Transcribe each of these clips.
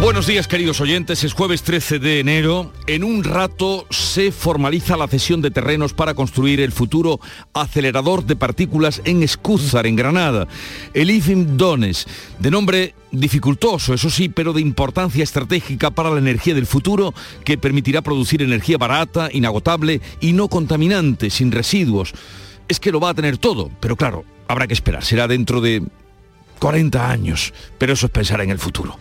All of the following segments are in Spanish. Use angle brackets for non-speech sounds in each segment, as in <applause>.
Buenos días queridos oyentes, es jueves 13 de enero. En un rato se formaliza la cesión de terrenos para construir el futuro acelerador de partículas en Escúzar, en Granada. El IFIM Dones, de nombre dificultoso, eso sí, pero de importancia estratégica para la energía del futuro, que permitirá producir energía barata, inagotable y no contaminante, sin residuos. Es que lo va a tener todo, pero claro, habrá que esperar. Será dentro de 40 años, pero eso es pensar en el futuro.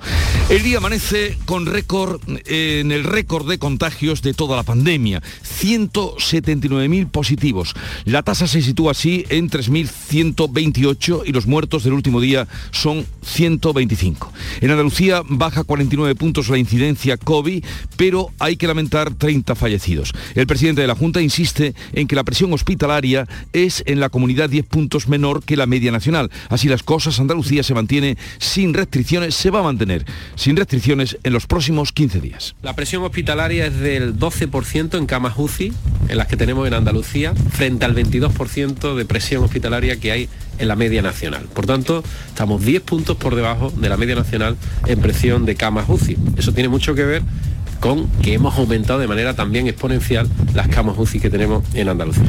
El día amanece con récord en el récord de contagios de toda la pandemia, 179.000 positivos. La tasa se sitúa así en 3.128 y los muertos del último día son 125. En Andalucía baja 49 puntos la incidencia COVID, pero hay que lamentar 30 fallecidos. El presidente de la Junta insiste en que la presión hospitalaria es en la comunidad 10 puntos menor que la media nacional. Así las cosas, Andalucía se mantiene sin restricciones, se va a mantener sin restricciones en los próximos 15 días. La presión hospitalaria es del 12% en camas UCI, en las que tenemos en Andalucía, frente al 22% de presión hospitalaria que hay en la media nacional. Por tanto, estamos 10 puntos por debajo de la media nacional en presión de camas UCI. Eso tiene mucho que ver con que hemos aumentado de manera también exponencial las camas UCI que tenemos en Andalucía.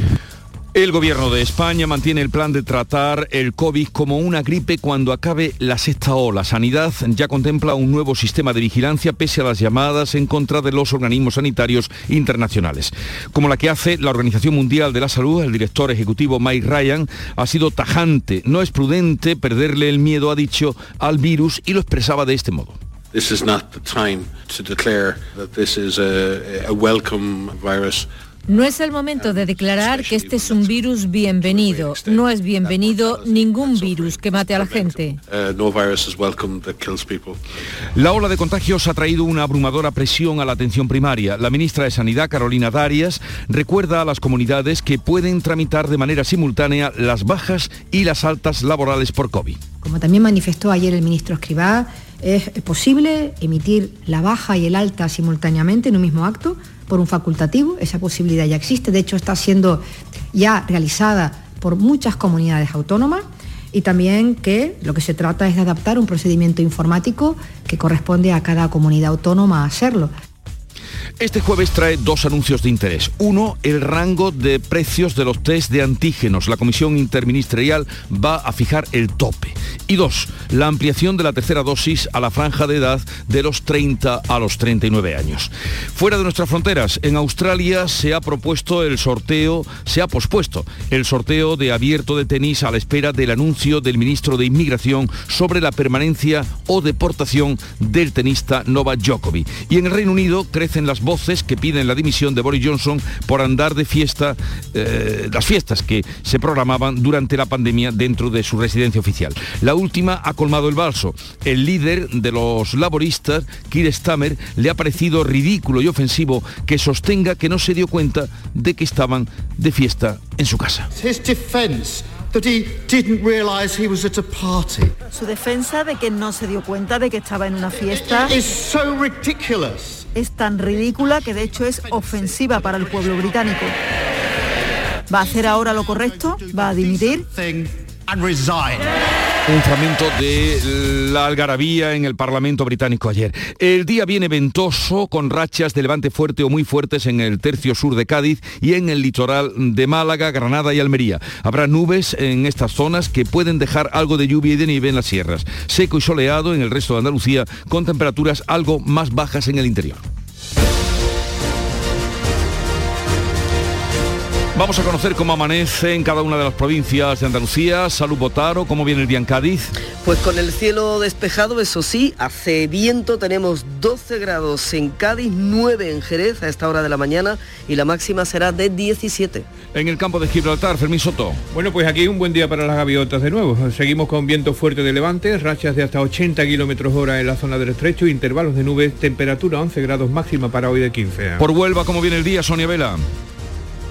El gobierno de España mantiene el plan de tratar el COVID como una gripe cuando acabe la sexta ola. Sanidad ya contempla un nuevo sistema de vigilancia pese a las llamadas en contra de los organismos sanitarios internacionales. Como la que hace la Organización Mundial de la Salud, el director ejecutivo Mike Ryan ha sido tajante. No es prudente perderle el miedo, ha dicho, al virus y lo expresaba de este modo. This is not the time to declare that this is a, a welcome virus. No es el momento de declarar que este es un virus bienvenido. No es bienvenido ningún virus que mate a la gente. La ola de contagios ha traído una abrumadora presión a la atención primaria. La ministra de Sanidad, Carolina Darias, recuerda a las comunidades que pueden tramitar de manera simultánea las bajas y las altas laborales por COVID. Como también manifestó ayer el ministro Escribá, es posible emitir la baja y el alta simultáneamente en un mismo acto por un facultativo, esa posibilidad ya existe, de hecho está siendo ya realizada por muchas comunidades autónomas y también que lo que se trata es de adaptar un procedimiento informático que corresponde a cada comunidad autónoma hacerlo. Este jueves trae dos anuncios de interés. Uno, el rango de precios de los test de antígenos. La Comisión Interministerial va a fijar el tope. Y dos, la ampliación de la tercera dosis a la franja de edad de los 30 a los 39 años. Fuera de nuestras fronteras, en Australia se ha propuesto el sorteo, se ha pospuesto el sorteo de abierto de tenis a la espera del anuncio del ministro de Inmigración sobre la permanencia o deportación del tenista Novak Djokovic. Y en el Reino Unido crecen las voces que piden la dimisión de Boris Johnson por andar de fiesta, eh, las fiestas que se programaban durante la pandemia dentro de su residencia oficial. La última ha colmado el balso. El líder de los laboristas, Keir Stammer, le ha parecido ridículo y ofensivo que sostenga que no se dio cuenta de que estaban de fiesta en su casa. Su defensa de que no se dio cuenta de que estaba en una fiesta es tan ridícula que de hecho es ofensiva para el pueblo británico. ¿Va a hacer ahora lo correcto? ¿Va a dimitir? Un fragmento de la algarabía en el Parlamento británico ayer. El día viene ventoso con rachas de levante fuerte o muy fuertes en el tercio sur de Cádiz y en el litoral de Málaga, Granada y Almería. Habrá nubes en estas zonas que pueden dejar algo de lluvia y de nieve en las sierras. Seco y soleado en el resto de Andalucía con temperaturas algo más bajas en el interior. Vamos a conocer cómo amanece en cada una de las provincias de Andalucía. Salud Botaro, ¿cómo viene el día en Cádiz? Pues con el cielo despejado, eso sí, hace viento, tenemos 12 grados en Cádiz, 9 en Jerez a esta hora de la mañana y la máxima será de 17. En el campo de Gibraltar, Fermín Soto. Bueno, pues aquí un buen día para las gaviotas de nuevo. Seguimos con viento fuerte de levante, rachas de hasta 80 kilómetros hora en la zona del estrecho, intervalos de nubes, temperatura 11 grados máxima para hoy de 15. Por Huelva, ¿cómo viene el día, Sonia Vela?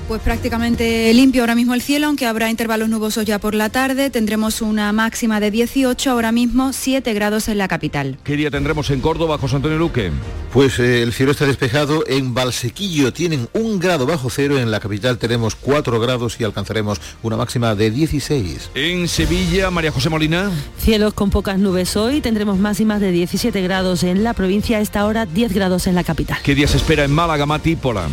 Pues prácticamente limpio ahora mismo el cielo, aunque habrá intervalos nubosos ya por la tarde. Tendremos una máxima de 18, ahora mismo 7 grados en la capital. ¿Qué día tendremos en Córdoba, José Antonio Luque? Pues eh, el cielo está despejado. En Valsequillo tienen un grado bajo cero. En la capital tenemos 4 grados y alcanzaremos una máxima de 16. En Sevilla, María José Molina. Cielos con pocas nubes hoy. Tendremos máximas de 17 grados en la provincia. A esta hora 10 grados en la capital. ¿Qué día se espera en Málaga, Mati Pola?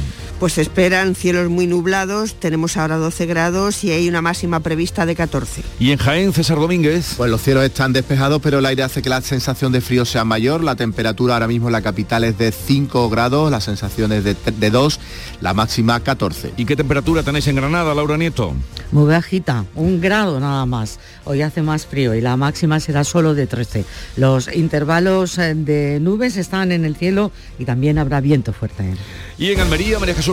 Pues se esperan cielos muy nublados, tenemos ahora 12 grados y hay una máxima prevista de 14. ¿Y en Jaén, César Domínguez? Pues los cielos están despejados, pero el aire hace que la sensación de frío sea mayor. La temperatura ahora mismo en la capital es de 5 grados, la sensación es de, de 2, la máxima 14. ¿Y qué temperatura tenéis en Granada, Laura Nieto? Muy bajita, un grado nada más. Hoy hace más frío y la máxima será solo de 13. Los intervalos eh, de nubes están en el cielo y también habrá viento fuerte. ¿Y en Almería, María Jesús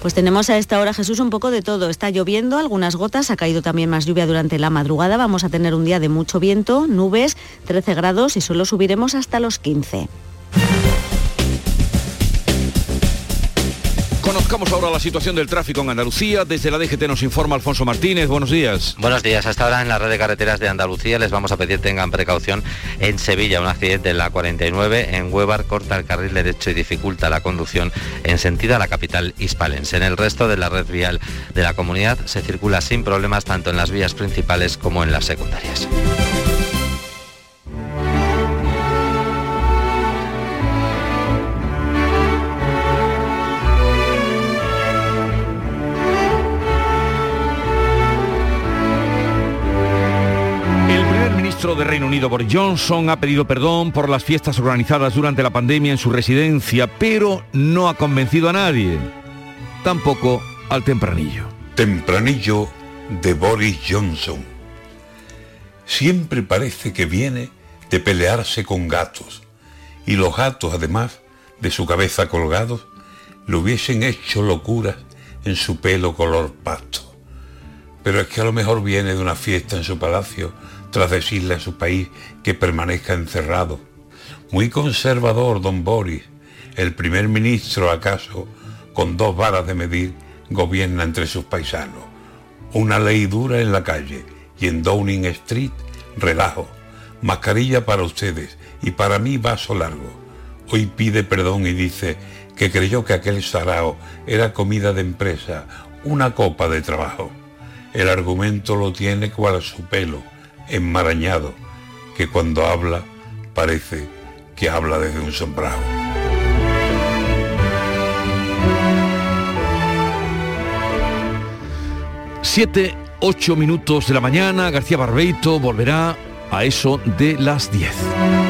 Pues tenemos a esta hora, Jesús, un poco de todo. Está lloviendo, algunas gotas, ha caído también más lluvia durante la madrugada. Vamos a tener un día de mucho viento, nubes, 13 grados y solo subiremos hasta los 15. Conozcamos ahora la situación del tráfico en Andalucía. Desde la DGT nos informa Alfonso Martínez. Buenos días. Buenos días. Hasta ahora en la red de carreteras de Andalucía les vamos a pedir tengan precaución. En Sevilla, un accidente en la 49. En Huevar corta el carril derecho y dificulta la conducción en sentido a la capital hispalense. En el resto de la red vial de la comunidad se circula sin problemas tanto en las vías principales como en las secundarias. Ministro de Reino Unido, Boris Johnson, ha pedido perdón por las fiestas organizadas durante la pandemia en su residencia, pero no ha convencido a nadie. Tampoco al tempranillo. Tempranillo de Boris Johnson. Siempre parece que viene de pelearse con gatos, y los gatos, además de su cabeza colgados, le hubiesen hecho locuras en su pelo color pasto. Pero es que a lo mejor viene de una fiesta en su palacio tras decirle a su país que permanezca encerrado. Muy conservador, don Boris, el primer ministro acaso, con dos varas de medir, gobierna entre sus paisanos. Una ley dura en la calle y en Downing Street, relajo. Mascarilla para ustedes y para mí vaso largo. Hoy pide perdón y dice que creyó que aquel sarao era comida de empresa, una copa de trabajo. El argumento lo tiene cual su pelo, enmarañado, que cuando habla parece que habla desde un sombrado. Siete, ocho minutos de la mañana, García Barbeito volverá a eso de las 10.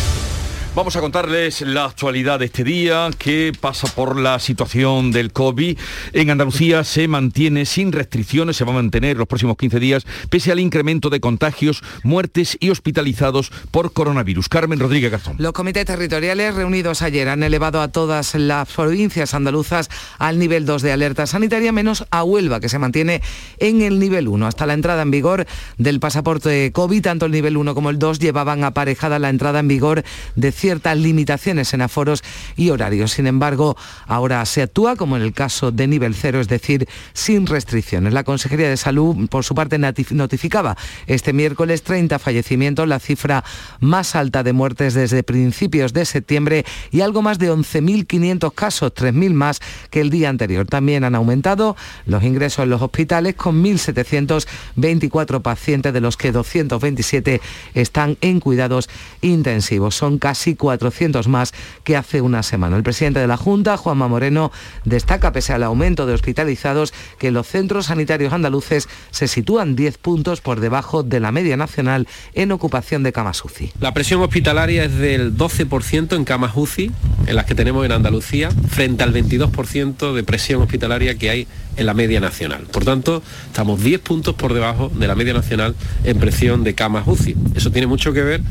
Vamos a contarles la actualidad de este día que pasa por la situación del COVID. En Andalucía se mantiene sin restricciones, se va a mantener los próximos 15 días, pese al incremento de contagios, muertes y hospitalizados por coronavirus. Carmen Rodríguez Garzón. Los comités territoriales reunidos ayer han elevado a todas las provincias andaluzas al nivel 2 de alerta sanitaria, menos a Huelva, que se mantiene en el nivel 1. Hasta la entrada en vigor del pasaporte COVID, tanto el nivel 1 como el 2 llevaban aparejada la entrada en vigor de ciertas limitaciones en aforos y horarios. Sin embargo, ahora se actúa como en el caso de nivel cero, es decir, sin restricciones. La Consejería de Salud, por su parte, notificaba este miércoles 30 fallecimientos, la cifra más alta de muertes desde principios de septiembre y algo más de 11.500 casos, 3.000 más que el día anterior. También han aumentado los ingresos en los hospitales con 1.724 pacientes, de los que 227 están en cuidados intensivos. Son casi 400 más que hace una semana. El presidente de la Junta, Juanma Moreno, destaca, pese al aumento de hospitalizados, que los centros sanitarios andaluces se sitúan 10 puntos por debajo de la media nacional en ocupación de camas UCI. La presión hospitalaria es del 12% en camas UCI, en las que tenemos en Andalucía, frente al 22% de presión hospitalaria que hay en la media nacional. Por tanto, estamos 10 puntos por debajo de la media nacional en presión de camas UCI. Eso tiene mucho que ver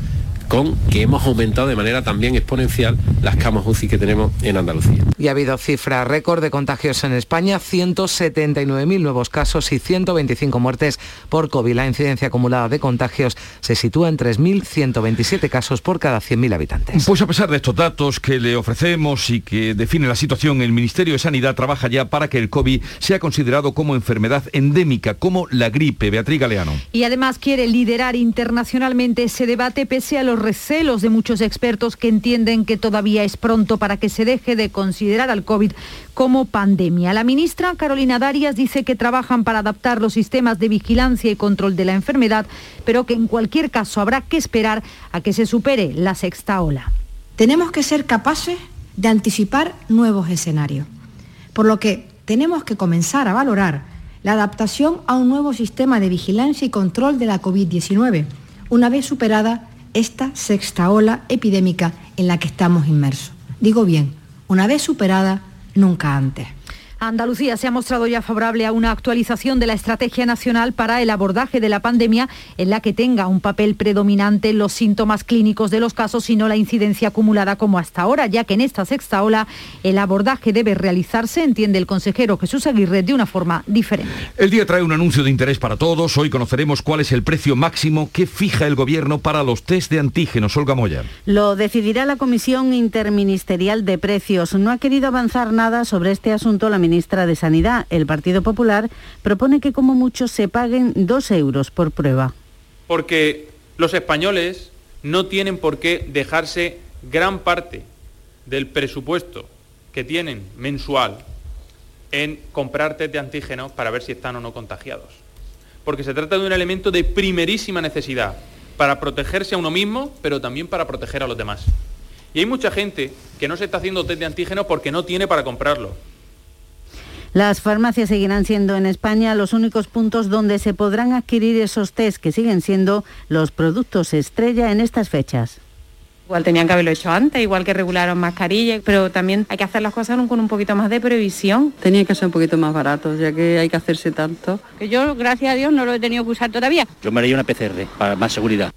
con que hemos aumentado de manera también exponencial las camas UCI que tenemos en Andalucía. Y ha habido cifra récord de contagios en España, 179.000 nuevos casos y 125 muertes por COVID. La incidencia acumulada de contagios se sitúa en 3.127 casos por cada 100.000 habitantes. Pues a pesar de estos datos que le ofrecemos y que define la situación, el Ministerio de Sanidad trabaja ya para que el COVID sea considerado como enfermedad endémica, como la gripe. Beatriz Galeano. Y además quiere liderar internacionalmente ese debate pese a los recelos de muchos expertos que entienden que todavía es pronto para que se deje de considerar al COVID como pandemia. La ministra Carolina Darias dice que trabajan para adaptar los sistemas de vigilancia y control de la enfermedad, pero que en cualquier caso habrá que esperar a que se supere la sexta ola. Tenemos que ser capaces de anticipar nuevos escenarios, por lo que tenemos que comenzar a valorar la adaptación a un nuevo sistema de vigilancia y control de la COVID-19, una vez superada esta sexta ola epidémica en la que estamos inmersos. Digo bien, una vez superada, nunca antes. Andalucía se ha mostrado ya favorable a una actualización de la estrategia nacional para el abordaje de la pandemia en la que tenga un papel predominante los síntomas clínicos de los casos y no la incidencia acumulada como hasta ahora, ya que en esta sexta ola el abordaje debe realizarse, entiende el consejero Jesús Aguirre, de una forma diferente. El día trae un anuncio de interés para todos. Hoy conoceremos cuál es el precio máximo que fija el gobierno para los test de antígenos. Olga Moya. Lo decidirá la Comisión Interministerial de Precios. No ha querido avanzar nada sobre este asunto la ministra de Sanidad, el Partido Popular, propone que como mucho se paguen dos euros por prueba. Porque los españoles no tienen por qué dejarse gran parte del presupuesto que tienen mensual en comprar test de antígenos para ver si están o no contagiados. Porque se trata de un elemento de primerísima necesidad para protegerse a uno mismo, pero también para proteger a los demás. Y hay mucha gente que no se está haciendo test de antígenos porque no tiene para comprarlo. Las farmacias seguirán siendo en España los únicos puntos donde se podrán adquirir esos test que siguen siendo los productos estrella en estas fechas. Igual tenían que haberlo hecho antes, igual que regularon mascarillas, pero también hay que hacer las cosas con un poquito más de previsión. Tenía que ser un poquito más barato, ya que hay que hacerse tanto. Que yo, gracias a Dios, no lo he tenido que usar todavía. Yo me haría una PCR para más seguridad.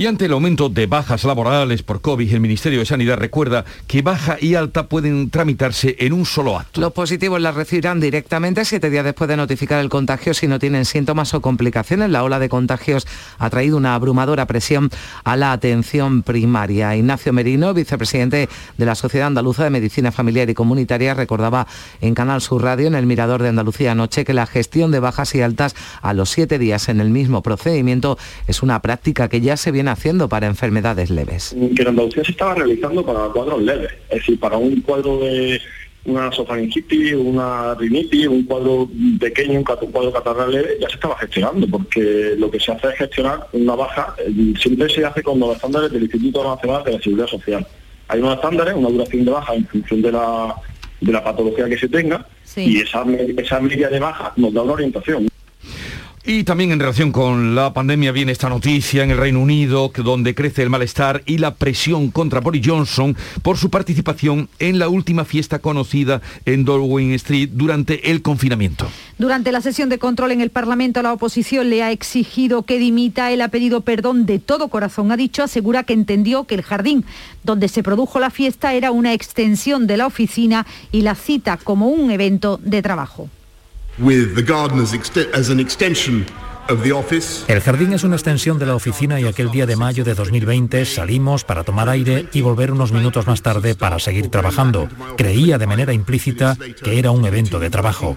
Y ante el aumento de bajas laborales por COVID, el Ministerio de Sanidad recuerda que baja y alta pueden tramitarse en un solo acto. Los positivos las recibirán directamente siete días después de notificar el contagio si no tienen síntomas o complicaciones. La ola de contagios ha traído una abrumadora presión a la atención primaria. Ignacio Merino, vicepresidente de la Sociedad Andaluza de Medicina Familiar y Comunitaria, recordaba en Canal Sur Radio, en el Mirador de Andalucía anoche, que la gestión de bajas y altas a los siete días en el mismo procedimiento es una práctica que ya se viene haciendo para enfermedades leves? Que en Andalucía se estaba realizando para cuadros leves, es decir, para un cuadro de una sofaringitis, una rinitis, un cuadro pequeño, un cuadro catarral leve, ya se estaba gestionando, porque lo que se hace es gestionar una baja, eh, siempre se hace con los estándares del Instituto Nacional de la Seguridad Social. Hay unos estándares, una duración de baja en función de la, de la patología que se tenga, y esa, esa media de baja nos da una orientación. Y también en relación con la pandemia viene esta noticia en el Reino Unido, donde crece el malestar y la presión contra Boris Johnson por su participación en la última fiesta conocida en Downing Street durante el confinamiento. Durante la sesión de control en el Parlamento, la oposición le ha exigido que dimita. Él ha pedido perdón de todo corazón. Ha dicho, asegura que entendió que el jardín donde se produjo la fiesta era una extensión de la oficina y la cita como un evento de trabajo. El jardín es una extensión de la oficina y aquel día de mayo de 2020 salimos para tomar aire y volver unos minutos más tarde para seguir trabajando. Creía de manera implícita que era un evento de trabajo.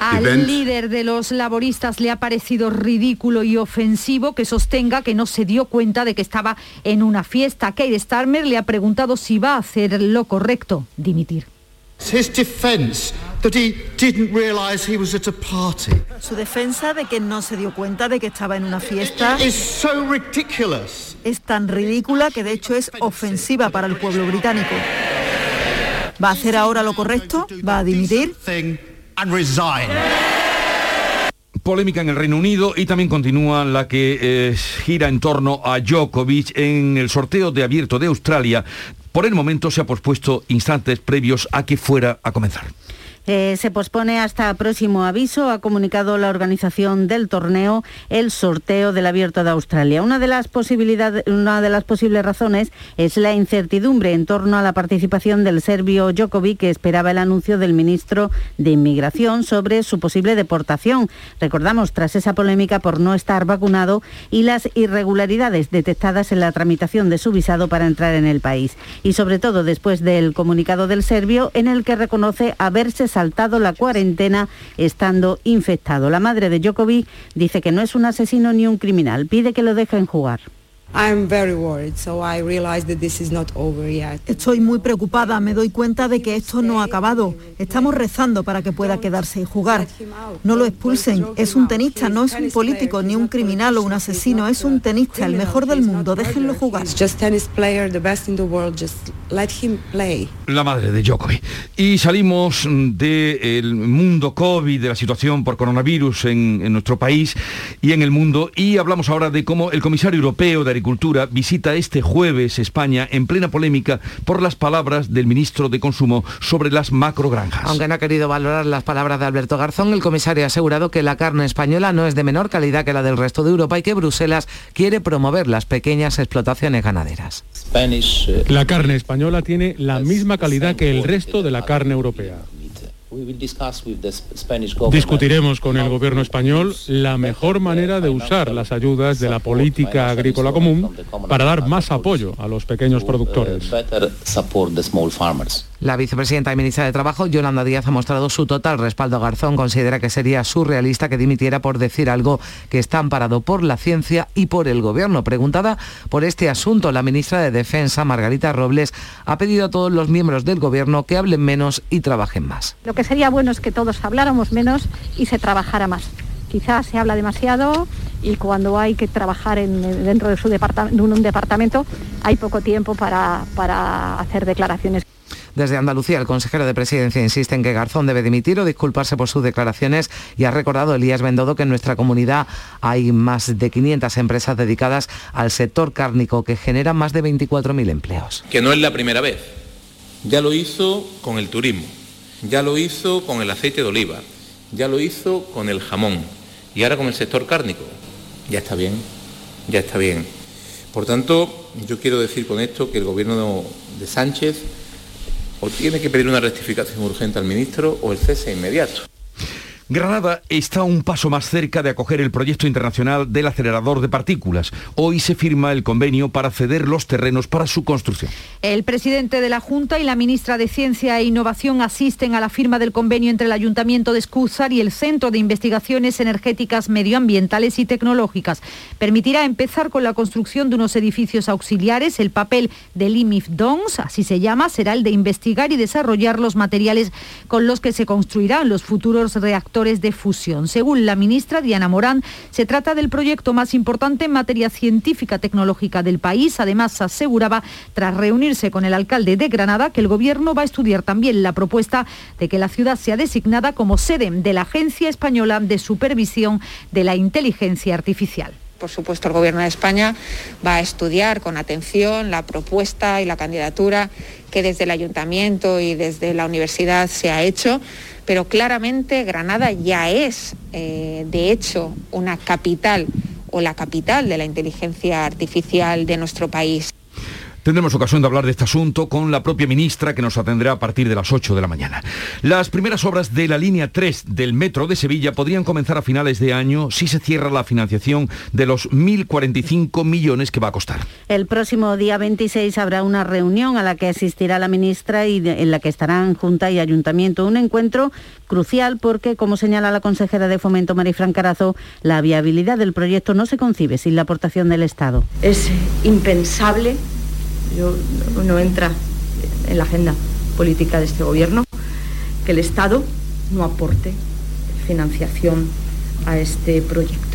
Al líder de los laboristas le ha parecido ridículo y ofensivo que sostenga que no se dio cuenta de que estaba en una fiesta. Keir Starmer le ha preguntado si va a hacer lo correcto, dimitir. Su defensa de que no se dio cuenta de que estaba en una fiesta es tan ridícula que de hecho es ofensiva para el pueblo británico. ¿Va a hacer ahora lo correcto? ¿Va a dimitir? Polémica en el Reino Unido y también continúa la que eh, gira en torno a Djokovic en el sorteo de abierto de Australia. Por el momento se ha pospuesto instantes previos a que fuera a comenzar. Eh, se pospone hasta próximo aviso, ha comunicado la organización del torneo el sorteo del Abierto de Australia. Una de las posibilidades, una de las posibles razones es la incertidumbre en torno a la participación del serbio Djokovic, que esperaba el anuncio del ministro de Inmigración sobre su posible deportación. Recordamos, tras esa polémica por no estar vacunado y las irregularidades detectadas en la tramitación de su visado para entrar en el país. Y sobre todo después del comunicado del serbio en el que reconoce haberse saltado la cuarentena estando infectado. La madre de Djokovic dice que no es un asesino ni un criminal, pide que lo dejen jugar. Estoy muy preocupada, me doy cuenta de que esto no ha acabado. Estamos rezando para que pueda quedarse y jugar. No lo expulsen, es un tenista, no es un político, ni un criminal o un asesino, es un tenista, el mejor del mundo, déjenlo jugar. La madre de Djokovic. Y salimos del mundo COVID, de la situación por coronavirus en, en nuestro país y en el mundo, y hablamos ahora de cómo el comisario europeo de Agricultura visita este jueves España en plena polémica por las palabras del ministro de Consumo sobre las macrogranjas. Aunque no ha querido valorar las palabras de Alberto Garzón, el comisario ha asegurado que la carne española no es de menor calidad que la del resto de Europa y que Bruselas quiere promover las pequeñas explotaciones ganaderas. La carne española tiene la misma calidad que el resto de la carne europea. Discutiremos con el gobierno español la mejor manera de usar las ayudas de la política agrícola común para dar más apoyo a los pequeños productores. La vicepresidenta y ministra de Trabajo, Yolanda Díaz, ha mostrado su total respaldo a Garzón. Considera que sería surrealista que dimitiera por decir algo que está amparado por la ciencia y por el gobierno. Preguntada por este asunto, la ministra de Defensa, Margarita Robles, ha pedido a todos los miembros del gobierno que hablen menos y trabajen más. Lo que sería bueno es que todos habláramos menos y se trabajara más. Quizás se habla demasiado y cuando hay que trabajar dentro de, su departamento, un departamento hay poco tiempo para, para hacer declaraciones. Desde Andalucía, el consejero de Presidencia insiste en que Garzón debe dimitir o disculparse por sus declaraciones y ha recordado Elías Bendodo que en nuestra comunidad hay más de 500 empresas dedicadas al sector cárnico que generan más de 24.000 empleos. Que no es la primera vez. Ya lo hizo con el turismo, ya lo hizo con el aceite de oliva, ya lo hizo con el jamón y ahora con el sector cárnico. Ya está bien, ya está bien. Por tanto, yo quiero decir con esto que el gobierno de Sánchez o tiene que pedir una rectificación urgente al ministro o el cese inmediato. Granada está un paso más cerca de acoger el proyecto internacional del acelerador de partículas. Hoy se firma el convenio para ceder los terrenos para su construcción. El presidente de la Junta y la ministra de Ciencia e Innovación asisten a la firma del convenio entre el Ayuntamiento de Escúzar y el Centro de Investigaciones Energéticas Medioambientales y Tecnológicas. Permitirá empezar con la construcción de unos edificios auxiliares. El papel del IMIF DONS, así se llama, será el de investigar y desarrollar los materiales con los que se construirán los futuros reactores de fusión. Según la ministra Diana Morán, se trata del proyecto más importante en materia científica tecnológica del país. Además, aseguraba, tras reunirse con el alcalde de Granada, que el Gobierno va a estudiar también la propuesta de que la ciudad sea designada como sede de la Agencia Española de Supervisión de la Inteligencia Artificial. Por supuesto, el Gobierno de España va a estudiar con atención la propuesta y la candidatura que desde el Ayuntamiento y desde la Universidad se ha hecho pero claramente Granada ya es, eh, de hecho, una capital o la capital de la inteligencia artificial de nuestro país. Tendremos ocasión de hablar de este asunto con la propia ministra que nos atenderá a partir de las 8 de la mañana. Las primeras obras de la línea 3 del metro de Sevilla podrían comenzar a finales de año si se cierra la financiación de los 1.045 millones que va a costar. El próximo día 26 habrá una reunión a la que asistirá la ministra y en la que estarán Junta y Ayuntamiento. Un encuentro crucial porque, como señala la consejera de Fomento Marifran Carazo, la viabilidad del proyecto no se concibe sin la aportación del Estado. Es impensable no entra en la agenda política de este gobierno que el Estado no aporte financiación a este proyecto.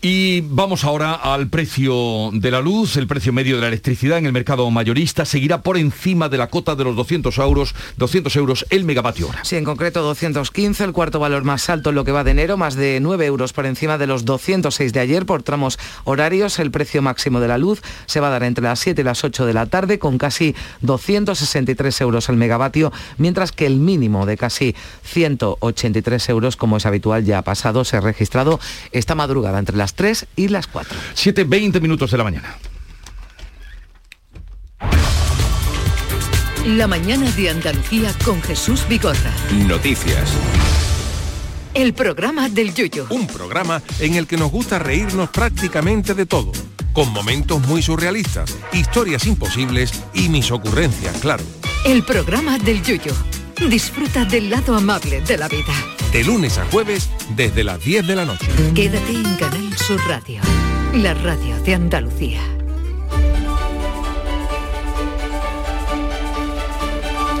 Y vamos ahora al precio de la luz. El precio medio de la electricidad en el mercado mayorista seguirá por encima de la cota de los 200 euros, 200 euros el megavatio hora. Sí, en concreto 215, el cuarto valor más alto en lo que va de enero, más de 9 euros por encima de los 206 de ayer por tramos horarios. El precio máximo de la luz se va a dar entre las 7 y las 8 de la tarde con casi 263 euros el megavatio, mientras que el mínimo de casi 183 euros, como es habitual, ya ha pasado, se ha registrado esta madrugada entre las 3 y las 4. 7, 20 minutos de la mañana. La mañana de Andalucía con Jesús Vigorra. Noticias. El programa del Yuyo. Un programa en el que nos gusta reírnos prácticamente de todo, con momentos muy surrealistas, historias imposibles y mis ocurrencias, claro. El programa del Yuyo. Disfruta del lado amable de la vida. De lunes a jueves desde las 10 de la noche. Quédate en Canal Sur Radio, la radio de Andalucía.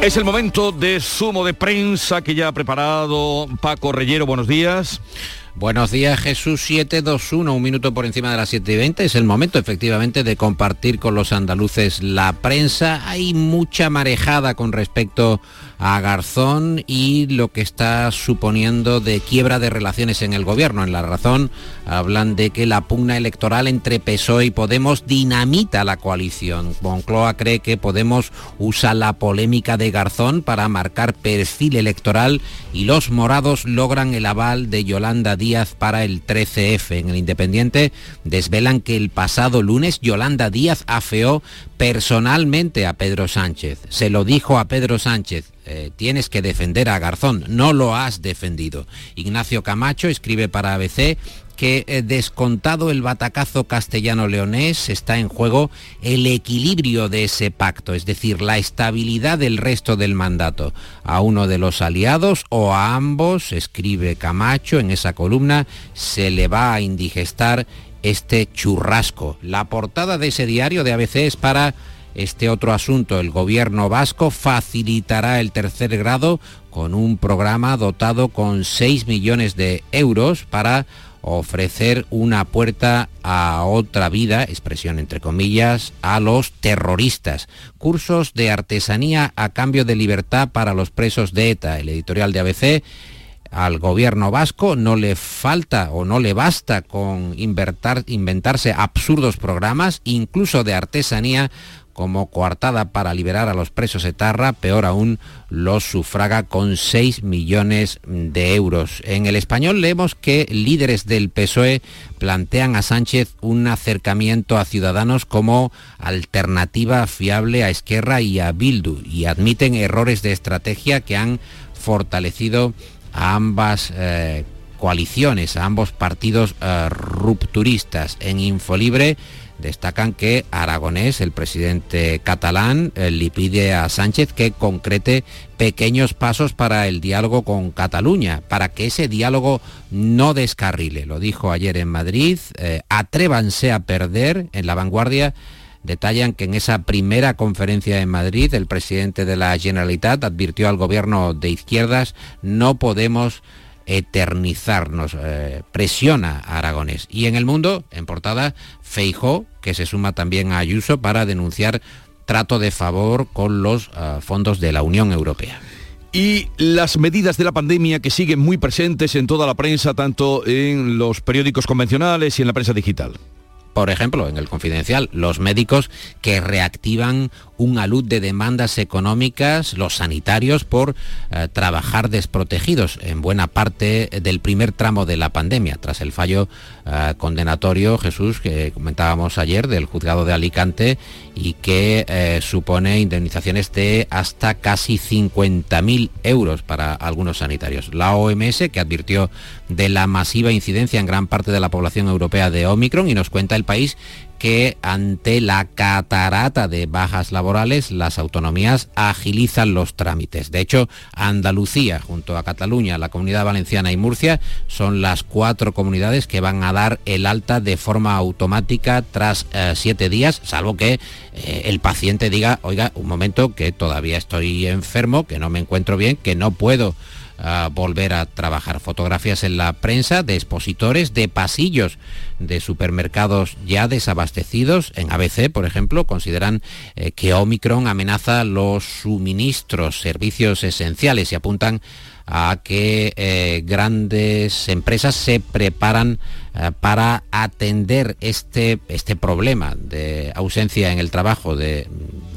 Es el momento de sumo de prensa que ya ha preparado Paco Reyero. Buenos días. Buenos días Jesús 721, un minuto por encima de las 7 y 20. Es el momento efectivamente de compartir con los andaluces la prensa. Hay mucha marejada con respecto a Garzón y lo que está suponiendo de quiebra de relaciones en el gobierno. En la razón hablan de que la pugna electoral entre PSOE y Podemos dinamita la coalición. Moncloa cree que Podemos usa la polémica de Garzón para marcar perfil electoral y los morados logran el aval de Yolanda Díaz para el 13F. En el Independiente desvelan que el pasado lunes Yolanda Díaz afeó personalmente a Pedro Sánchez. Se lo dijo a Pedro Sánchez, eh, tienes que defender a Garzón, no lo has defendido. Ignacio Camacho escribe para ABC que eh, descontado el batacazo castellano-leonés está en juego el equilibrio de ese pacto, es decir, la estabilidad del resto del mandato. A uno de los aliados o a ambos, escribe Camacho en esa columna, se le va a indigestar este churrasco. La portada de ese diario de ABC es para este otro asunto. El gobierno vasco facilitará el tercer grado con un programa dotado con 6 millones de euros para ofrecer una puerta a otra vida, expresión entre comillas, a los terroristas. Cursos de artesanía a cambio de libertad para los presos de ETA. El editorial de ABC al gobierno vasco no le falta o no le basta con inventarse absurdos programas, incluso de artesanía, como coartada para liberar a los presos etarra, peor aún, los sufraga con 6 millones de euros. En el español leemos que líderes del PSOE plantean a Sánchez un acercamiento a ciudadanos como alternativa fiable a Esquerra y a Bildu y admiten errores de estrategia que han fortalecido a ambas eh, coaliciones, a ambos partidos eh, rupturistas. En Infolibre destacan que Aragonés, el presidente catalán, eh, le pide a Sánchez que concrete pequeños pasos para el diálogo con Cataluña, para que ese diálogo no descarrile. Lo dijo ayer en Madrid, atrévanse a perder en la vanguardia detallan que en esa primera conferencia en Madrid el presidente de la Generalitat advirtió al gobierno de izquierdas no podemos eternizarnos, eh, presiona a Aragones. Y en el mundo, en portada, Feijó, que se suma también a Ayuso para denunciar trato de favor con los uh, fondos de la Unión Europea. Y las medidas de la pandemia que siguen muy presentes en toda la prensa, tanto en los periódicos convencionales y en la prensa digital. Por ejemplo, en el confidencial, los médicos que reactivan un alud de demandas económicas, los sanitarios, por eh, trabajar desprotegidos en buena parte del primer tramo de la pandemia, tras el fallo eh, condenatorio, Jesús, que comentábamos ayer, del juzgado de Alicante y que eh, supone indemnizaciones de hasta casi 50.000 euros para algunos sanitarios. La OMS, que advirtió de la masiva incidencia en gran parte de la población europea de Omicron y nos cuenta el país que ante la catarata de bajas laborales las autonomías agilizan los trámites. De hecho, Andalucía, junto a Cataluña, la Comunidad Valenciana y Murcia, son las cuatro comunidades que van a dar el alta de forma automática tras eh, siete días, salvo que eh, el paciente diga, oiga, un momento, que todavía estoy enfermo, que no me encuentro bien, que no puedo a volver a trabajar. Fotografías en la prensa de expositores de pasillos de supermercados ya desabastecidos. En ABC, por ejemplo, consideran eh, que Omicron amenaza los suministros, servicios esenciales y apuntan a que eh, grandes empresas se preparan eh, para atender este, este problema de ausencia en el trabajo de,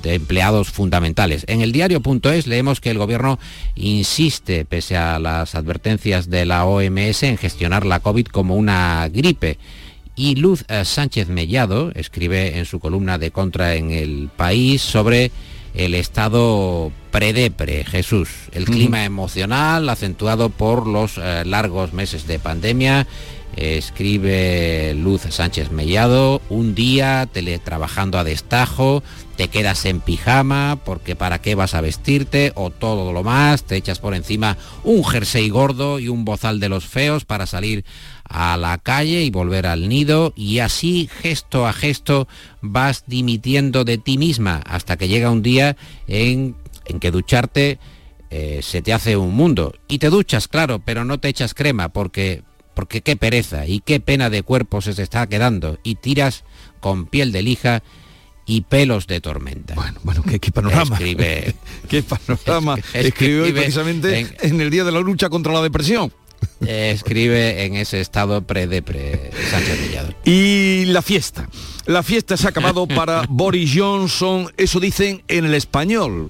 de empleados fundamentales. En el diario.es leemos que el gobierno insiste, pese a las advertencias de la OMS, en gestionar la COVID como una gripe. Y Luz eh, Sánchez Mellado escribe en su columna de contra en el país sobre el estado predepre, Jesús, el clima emocional acentuado por los eh, largos meses de pandemia. Escribe Luz Sánchez Mellado, un día teletrabajando a destajo, te quedas en pijama porque para qué vas a vestirte o todo lo más, te echas por encima un jersey gordo y un bozal de los feos para salir a la calle y volver al nido y así gesto a gesto vas dimitiendo de ti misma hasta que llega un día en, en que ducharte eh, se te hace un mundo. Y te duchas, claro, pero no te echas crema porque, porque qué pereza y qué pena de cuerpo se te está quedando y tiras con piel de lija y pelos de tormenta. Bueno, bueno, qué, qué panorama. Escribe, <laughs> qué panorama. <laughs> Escribe, hoy precisamente en, en, el día de la lucha contra la depresión. escribe en ese estado pre-depre Sánchez Villado. Y la fiesta. La fiesta se ha acabado para <laughs> Boris Johnson, eso dicen en el español.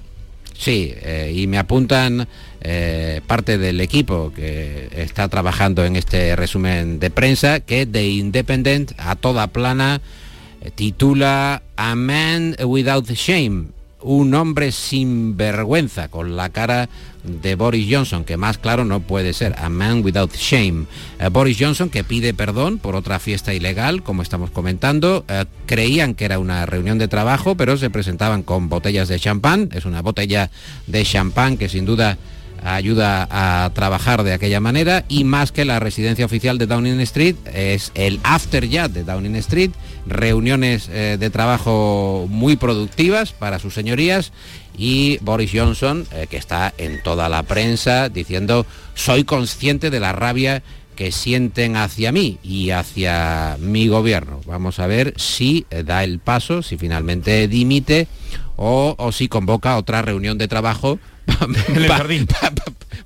Sí, eh, y me apuntan eh, parte del equipo que está trabajando en este resumen de prensa que The Independent a toda plana eh, titula A Man Without Shame, un hombre sin vergüenza, con la cara de Boris Johnson, que más claro no puede ser, a man without shame. Uh, Boris Johnson que pide perdón por otra fiesta ilegal, como estamos comentando, uh, creían que era una reunión de trabajo, pero se presentaban con botellas de champán, es una botella de champán que sin duda ayuda a trabajar de aquella manera y más que la residencia oficial de Downing Street es el after ya de Downing Street, reuniones eh, de trabajo muy productivas para sus señorías y Boris Johnson eh, que está en toda la prensa diciendo soy consciente de la rabia que sienten hacia mí y hacia mi gobierno. Vamos a ver si eh, da el paso, si finalmente dimite o, o si convoca otra reunión de trabajo <laughs> para,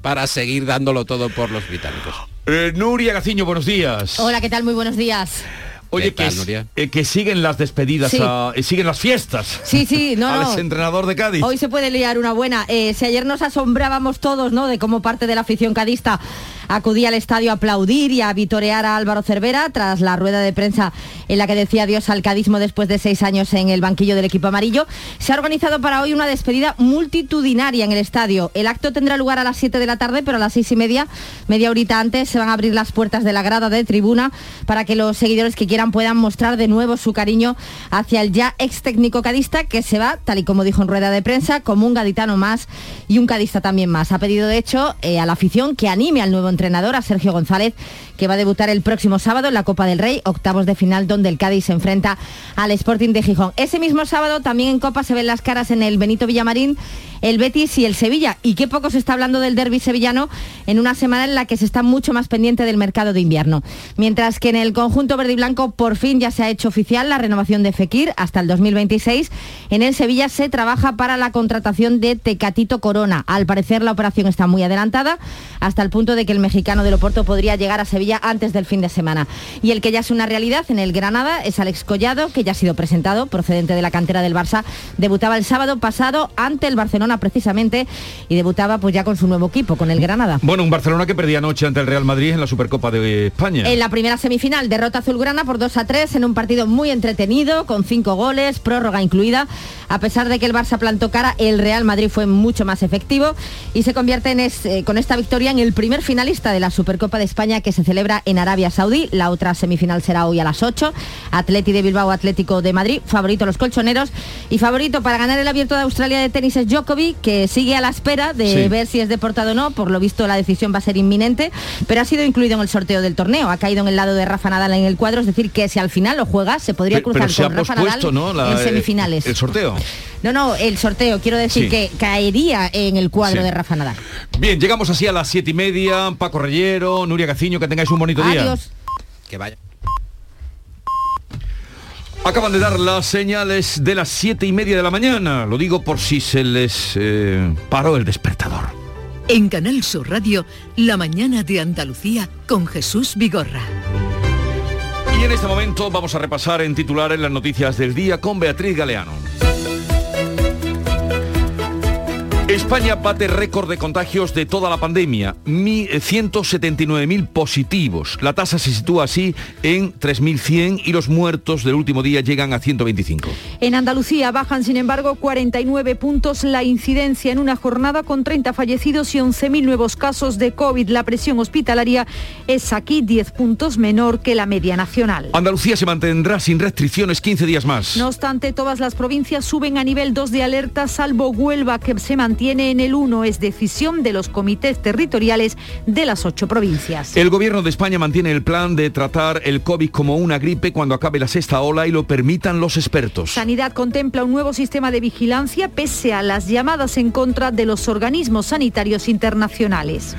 para seguir dándolo todo por los británicos. Eh, Nuria Gaciño, buenos días. Hola, ¿qué tal? Muy buenos días. Oye, que, eh, que, siguen las despedidas, sí. a, eh, siguen las fiestas. Sí, sí, <laughs> no, al entrenador de Cádiz. Hoy se puede liar una buena. Eh, si ayer nos asombrábamos todos, ¿no? De cómo parte de la afición cadista acudía al estadio a aplaudir y a vitorear a Álvaro Cervera tras la rueda de prensa en la que decía adiós al cadismo después de seis años en el banquillo del equipo amarillo. Se ha organizado para hoy una despedida multitudinaria en el estadio. El acto tendrá lugar a las 7 de la tarde, pero a las seis y media, media horita antes, se van a abrir las puertas de la grada de tribuna para que los seguidores que quieran puedan mostrar de nuevo su cariño hacia el ya ex técnico cadista que se va, tal y como dijo en rueda de prensa, como un gaditano más y un cadista también más. Ha pedido de hecho eh, a la afición que anime al nuevo entrenador, a Sergio González, que va a debutar el próximo sábado en la Copa del Rey, octavos de final donde el Cádiz se enfrenta al Sporting de Gijón. Ese mismo sábado también en Copa se ven las caras en el Benito Villamarín el Betis y el Sevilla. Y qué poco se está hablando del derby sevillano en una semana en la que se está mucho más pendiente del mercado de invierno. Mientras que en el conjunto verde y blanco por fin ya se ha hecho oficial la renovación de Fekir hasta el 2026. En el Sevilla se trabaja para la contratación de Tecatito Corona. Al parecer la operación está muy adelantada hasta el punto de que el mexicano de Loporto podría llegar a Sevilla antes del fin de semana. Y el que ya es una realidad en el Granada es Alex Collado, que ya ha sido presentado, procedente de la cantera del Barça. Debutaba el sábado pasado ante el Barcelona precisamente y debutaba pues ya con su nuevo equipo, con el Granada. Bueno, un Barcelona que perdía anoche ante el Real Madrid en la Supercopa de España. En la primera semifinal, derrota azulgrana por 2 a 3 en un partido muy entretenido, con cinco goles, prórroga incluida. A pesar de que el Barça plantó cara, el Real Madrid fue mucho más efectivo y se convierte en eh, con esta victoria en el primer finalista de la Supercopa de España que se celebra en Arabia Saudí. La otra semifinal será hoy a las 8. Atleti de Bilbao, Atlético de Madrid, favorito los colchoneros y favorito para ganar el abierto de Australia de tenis es Djokovic, que sigue a la espera de ver si es deportado o no. Por lo visto la decisión va a ser inminente, pero ha sido incluido en el sorteo del torneo. Ha caído en el lado de Rafa Nadal en el cuadro, es decir, que si al final lo juega, se podría cruzar con Rafa Nadal en semifinales. El sorteo. No, no, el sorteo. Quiero decir que caería en el cuadro de Rafa Nadal. Bien, llegamos así a las siete y media. Paco Reyero, Nuria Gaciño, que tengáis un bonito día. Adiós. Que vaya. Acaban de dar las señales de las siete y media de la mañana. Lo digo por si se les eh, paró el despertador. En Canal Sur Radio, La mañana de Andalucía con Jesús Vigorra. Y en este momento vamos a repasar en titulares las noticias del día con Beatriz Galeano. España bate récord de contagios de toda la pandemia, 179.000 positivos. La tasa se sitúa así en 3.100 y los muertos del último día llegan a 125. En Andalucía bajan, sin embargo, 49 puntos la incidencia en una jornada con 30 fallecidos y 11.000 nuevos casos de COVID. La presión hospitalaria es aquí 10 puntos menor que la media nacional. Andalucía se mantendrá sin restricciones 15 días más. No obstante, todas las provincias suben a nivel 2 de alerta, salvo Huelva, que se mantiene tiene en el 1 es decisión de los comités territoriales de las ocho provincias. El gobierno de España mantiene el plan de tratar el COVID como una gripe cuando acabe la sexta ola y lo permitan los expertos. Sanidad contempla un nuevo sistema de vigilancia pese a las llamadas en contra de los organismos sanitarios internacionales.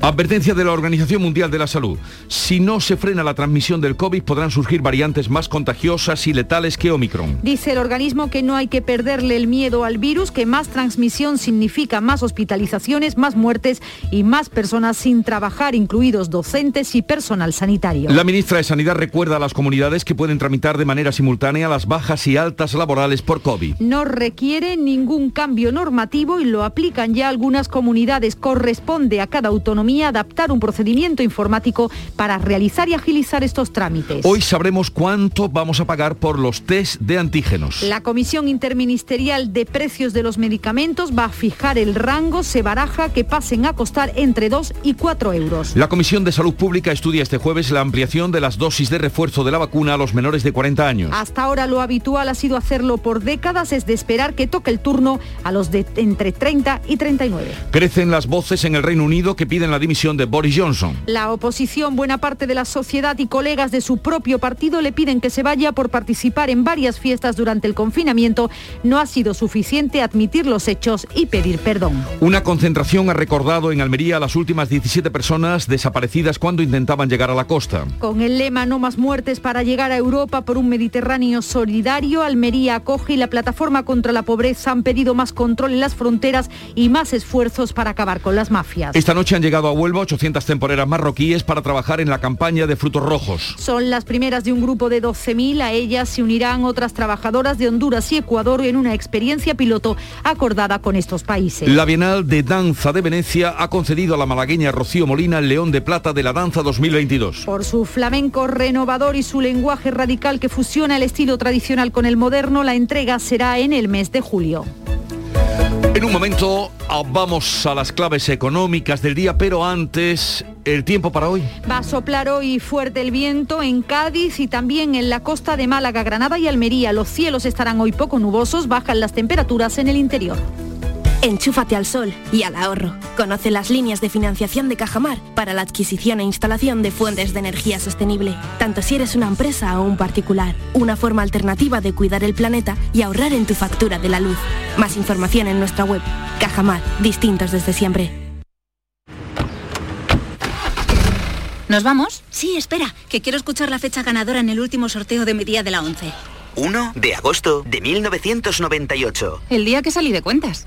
Advertencia de la Organización Mundial de la Salud. Si no se frena la transmisión del COVID podrán surgir variantes más contagiosas y letales que Omicron. Dice el organismo que no hay que perderle el miedo al virus, que más transmisión significa más hospitalizaciones, más muertes y más personas sin trabajar, incluidos docentes y personal sanitario. La ministra de Sanidad recuerda a las comunidades que pueden tramitar de manera simultánea las bajas y altas laborales por COVID. No requiere ningún cambio normativo y lo aplican ya algunas comunidades. Corresponde a cada autonomía adaptar un procedimiento informático para realizar y agilizar estos trámites. Hoy sabremos cuánto vamos a pagar por los test de antígenos. La Comisión Interministerial de Precios de los Medicamentos va a fijar el rango, se baraja que pasen a costar entre 2 y 4 euros. La Comisión de Salud Pública estudia este jueves la ampliación de las dosis de refuerzo de la vacuna a los menores de 40 años. Hasta ahora lo habitual ha sido hacerlo por décadas, es de esperar que toque el turno a los de entre 30 y 39. Crecen las voces en el Reino Unido que piden la dimisión de Boris Johnson. La oposición, buena parte de la sociedad y colegas de su propio partido le piden que se vaya por participar en varias fiestas durante el confinamiento. No ha sido suficiente admitir los hechos y pedir perdón. Una concentración ha recordado en Almería a las últimas 17 personas desaparecidas cuando intentaban llegar a la costa. Con el lema No más muertes para llegar a Europa por un Mediterráneo solidario, Almería acoge y la plataforma contra la pobreza han pedido más control en las fronteras y más esfuerzos para acabar con las mafias. Esta noche han llegado a Huelva 800 temporeras marroquíes para trabajar en la campaña de frutos rojos. Son las primeras de un grupo de 12.000. A ellas se unirán otras trabajadoras de Honduras y Ecuador en una experiencia piloto acordada con estos países. La Bienal de Danza de Venecia ha concedido a la malagueña Rocío Molina el León de Plata de la Danza 2022. Por su flamenco renovador y su lenguaje radical que fusiona el estilo tradicional con el moderno, la entrega será en el mes de julio. En un momento ah, vamos a las claves económicas del día, pero antes, el tiempo para hoy. Va a soplar hoy fuerte el viento en Cádiz y también en la costa de Málaga, Granada y Almería. Los cielos estarán hoy poco nubosos, bajan las temperaturas en el interior. Enchúfate al sol y al ahorro. Conoce las líneas de financiación de Cajamar para la adquisición e instalación de fuentes de energía sostenible, tanto si eres una empresa o un particular. Una forma alternativa de cuidar el planeta y ahorrar en tu factura de la luz. Más información en nuestra web. Cajamar, distintos desde siempre. ¿Nos vamos? Sí, espera, que quiero escuchar la fecha ganadora en el último sorteo de mi día de la 11. 1 de agosto de 1998. El día que salí de cuentas.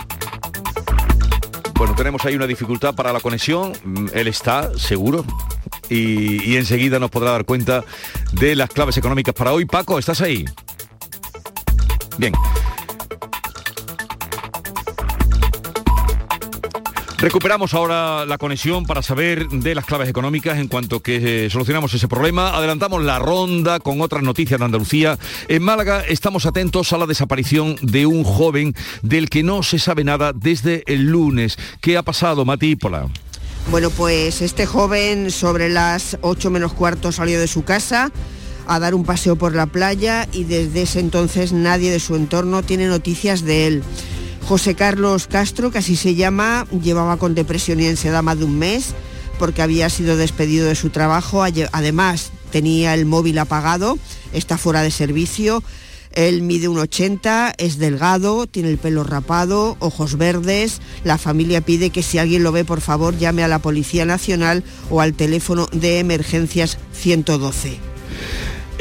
Bueno, tenemos ahí una dificultad para la conexión. Mm, Él está, seguro. Y, y enseguida nos podrá dar cuenta de las claves económicas para hoy. Paco, ¿estás ahí? Bien. Recuperamos ahora la conexión para saber de las claves económicas en cuanto que eh, solucionamos ese problema. Adelantamos la ronda con otras noticias de Andalucía. En Málaga estamos atentos a la desaparición de un joven del que no se sabe nada desde el lunes. ¿Qué ha pasado, Matípola? Bueno, pues este joven sobre las 8 menos cuarto salió de su casa a dar un paseo por la playa y desde ese entonces nadie de su entorno tiene noticias de él. José Carlos Castro, que así se llama, llevaba con depresión y ansiedad más de un mes porque había sido despedido de su trabajo. Además, tenía el móvil apagado, está fuera de servicio. Él mide un 80, es delgado, tiene el pelo rapado, ojos verdes. La familia pide que si alguien lo ve, por favor, llame a la Policía Nacional o al teléfono de emergencias 112.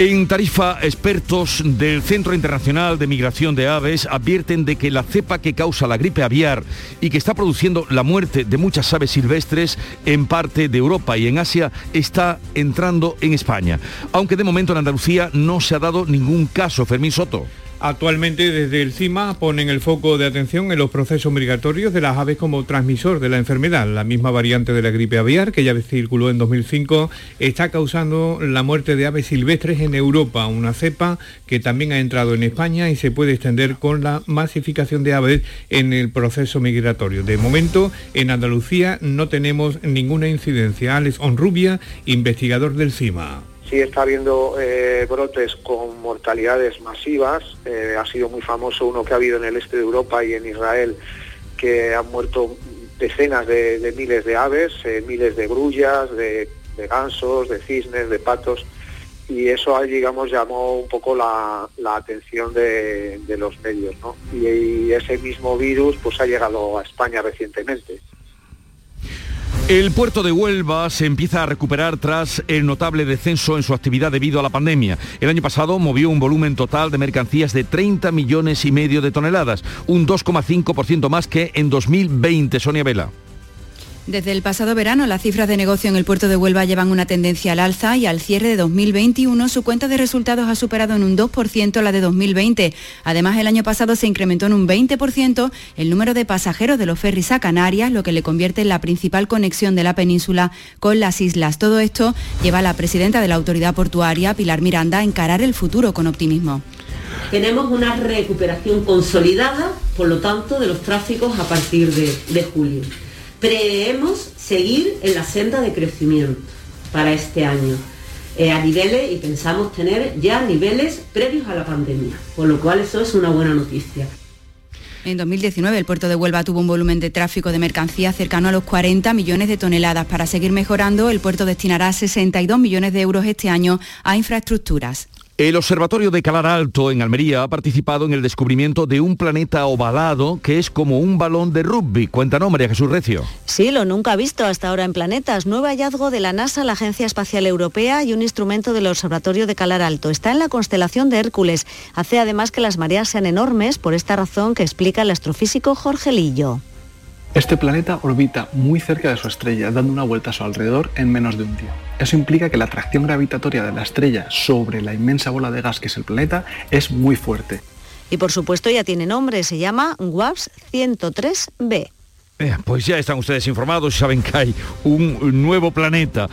En Tarifa, expertos del Centro Internacional de Migración de Aves advierten de que la cepa que causa la gripe aviar y que está produciendo la muerte de muchas aves silvestres en parte de Europa y en Asia está entrando en España. Aunque de momento en Andalucía no se ha dado ningún caso. Fermín Soto. Actualmente desde el CIMA ponen el foco de atención en los procesos migratorios de las aves como transmisor de la enfermedad. La misma variante de la gripe aviar que ya circuló en 2005 está causando la muerte de aves silvestres en Europa, una cepa que también ha entrado en España y se puede extender con la masificación de aves en el proceso migratorio. De momento en Andalucía no tenemos ninguna incidencia. Alex Onrubia, investigador del CIMA sí está habiendo eh, brotes con mortalidades masivas. Eh, ha sido muy famoso uno que ha habido en el este de Europa y en Israel, que han muerto decenas de, miles de aves, eh, miles de grullas, de, gansos, de cisnes, de patos. Y eso, digamos, llamó un poco la, atención de, los medios. Y, y ese mismo virus pues, ha llegado a España recientemente. El puerto de Huelva se empieza a recuperar tras el notable descenso en su actividad debido a la pandemia. El año pasado movió un volumen total de mercancías de 30 millones y medio de toneladas, un 2,5% más que en 2020, Sonia Vela. Desde el pasado verano, las cifras de negocio en el puerto de Huelva llevan una tendencia al alza y al cierre de 2021 su cuenta de resultados ha superado en un 2% la de 2020. Además, el año pasado se incrementó en un 20% el número de pasajeros de los ferries a Canarias, lo que le convierte en la principal conexión de la península con las islas. Todo esto lleva a la presidenta de la autoridad portuaria, Pilar Miranda, a encarar el futuro con optimismo. Tenemos una recuperación consolidada, por lo tanto, de los tráficos a partir de, de julio preveemos seguir en la senda de crecimiento para este año. Eh, a niveles y pensamos tener ya niveles previos a la pandemia, por lo cual eso es una buena noticia. En 2019 el puerto de Huelva tuvo un volumen de tráfico de mercancías cercano a los 40 millones de toneladas. Para seguir mejorando, el puerto destinará 62 millones de euros este año a infraestructuras. El Observatorio de Calar Alto en Almería ha participado en el descubrimiento de un planeta ovalado que es como un balón de rugby. Cuéntanos, María Jesús Recio. Sí, lo nunca visto hasta ahora en planetas. Nuevo hallazgo de la NASA, la Agencia Espacial Europea y un instrumento del Observatorio de Calar Alto. Está en la constelación de Hércules. Hace además que las mareas sean enormes, por esta razón que explica el astrofísico Jorge Lillo. Este planeta orbita muy cerca de su estrella, dando una vuelta a su alrededor en menos de un día. Eso implica que la atracción gravitatoria de la estrella sobre la inmensa bola de gas que es el planeta es muy fuerte. Y por supuesto ya tiene nombre, se llama WAPS 103b. Eh, Pues ya están ustedes informados saben que hay un nuevo planeta.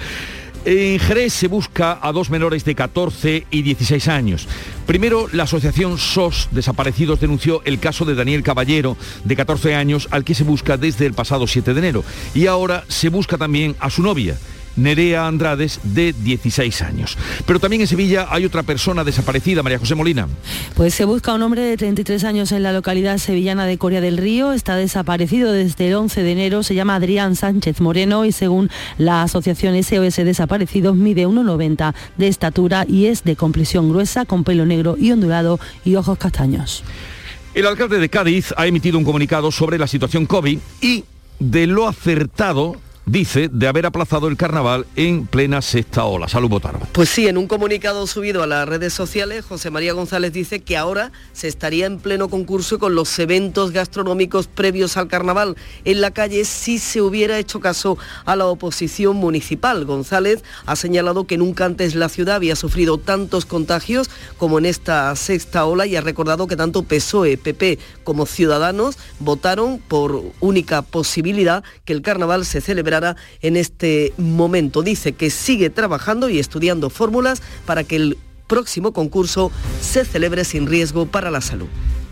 En Jerez se busca a dos menores de 14 y 16 años. Primero, la asociación SOS Desaparecidos denunció el caso de Daniel Caballero, de 14 años, al que se busca desde el pasado 7 de enero. Y ahora se busca también a su novia. Nerea Andrades, de 16 años. Pero también en Sevilla hay otra persona desaparecida, María José Molina. Pues se busca un hombre de 33 años en la localidad sevillana de Coria del Río. Está desaparecido desde el 11 de enero. Se llama Adrián Sánchez Moreno y según la asociación SOS Desaparecidos mide 1,90 de estatura y es de complexión gruesa, con pelo negro y ondulado y ojos castaños. El alcalde de Cádiz ha emitido un comunicado sobre la situación COVID y de lo acertado dice de haber aplazado el carnaval en plena sexta ola. Salud, Botarba. Pues sí, en un comunicado subido a las redes sociales, José María González dice que ahora se estaría en pleno concurso con los eventos gastronómicos previos al carnaval en la calle si se hubiera hecho caso a la oposición municipal. González ha señalado que nunca antes la ciudad había sufrido tantos contagios como en esta sexta ola y ha recordado que tanto PSOE, PP como Ciudadanos votaron por única posibilidad que el carnaval se celebrara en este momento. Dice que sigue trabajando y estudiando fórmulas para que el próximo concurso se celebre sin riesgo para la salud.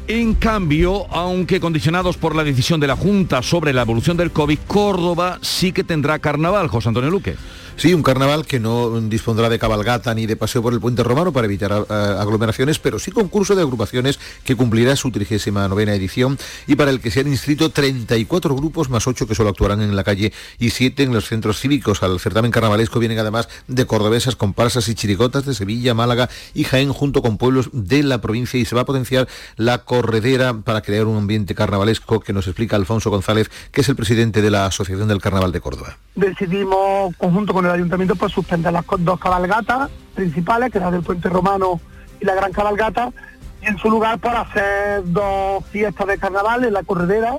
En cambio, aunque condicionados por la decisión de la Junta sobre la evolución del COVID, Córdoba sí que tendrá carnaval, José Antonio Luque. Sí, un carnaval que no dispondrá de cabalgata ni de paseo por el puente romano para evitar eh, aglomeraciones, pero sí concurso de agrupaciones que cumplirá su 39 edición y para el que se han inscrito 34 grupos más 8 que solo actuarán en la calle y 7 en los centros cívicos. Al certamen carnavalesco vienen además de cordobesas, comparsas y chirigotas de Sevilla, Málaga y Jaén junto con pueblos de la provincia y se va a potenciar la corredera para crear un ambiente carnavalesco que nos explica Alfonso González, que es el presidente de la Asociación del Carnaval de Córdoba. Decidimos conjunto con el ayuntamiento pues suspender las dos cabalgatas principales, que es la del Puente Romano y la Gran Cabalgata, y en su lugar por hacer dos fiestas de carnaval en la corredera,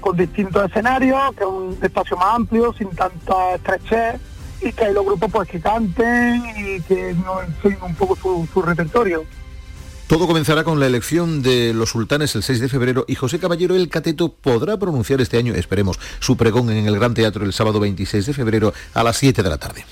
con distintos escenarios, que es un espacio más amplio, sin tanta estrechez, y que hay los grupos pues que canten y que nos enseñen un poco su repertorio. Todo comenzará con la elección de los sultanes el 6 de febrero y José Caballero el Cateto podrá pronunciar este año, esperemos, su pregón en el Gran Teatro el sábado 26 de febrero a las 7 de la tarde.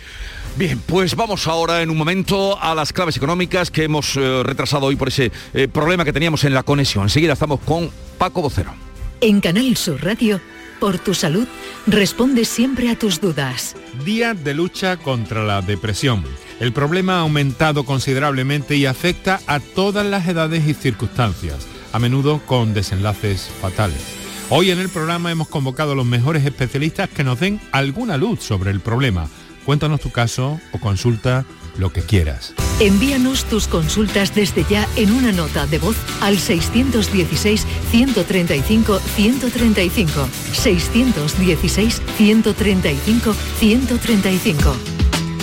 Bien, pues vamos ahora en un momento a las claves económicas que hemos eh, retrasado hoy por ese eh, problema que teníamos en la conexión. Enseguida estamos con Paco Vocero. En Canal Sur Radio, por tu salud, responde siempre a tus dudas. Día de lucha contra la depresión. El problema ha aumentado considerablemente y afecta a todas las edades y circunstancias, a menudo con desenlaces fatales. Hoy en el programa hemos convocado a los mejores especialistas que nos den alguna luz sobre el problema. Cuéntanos tu caso o consulta lo que quieras. Envíanos tus consultas desde ya en una nota de voz al 616-135-135. 616-135-135.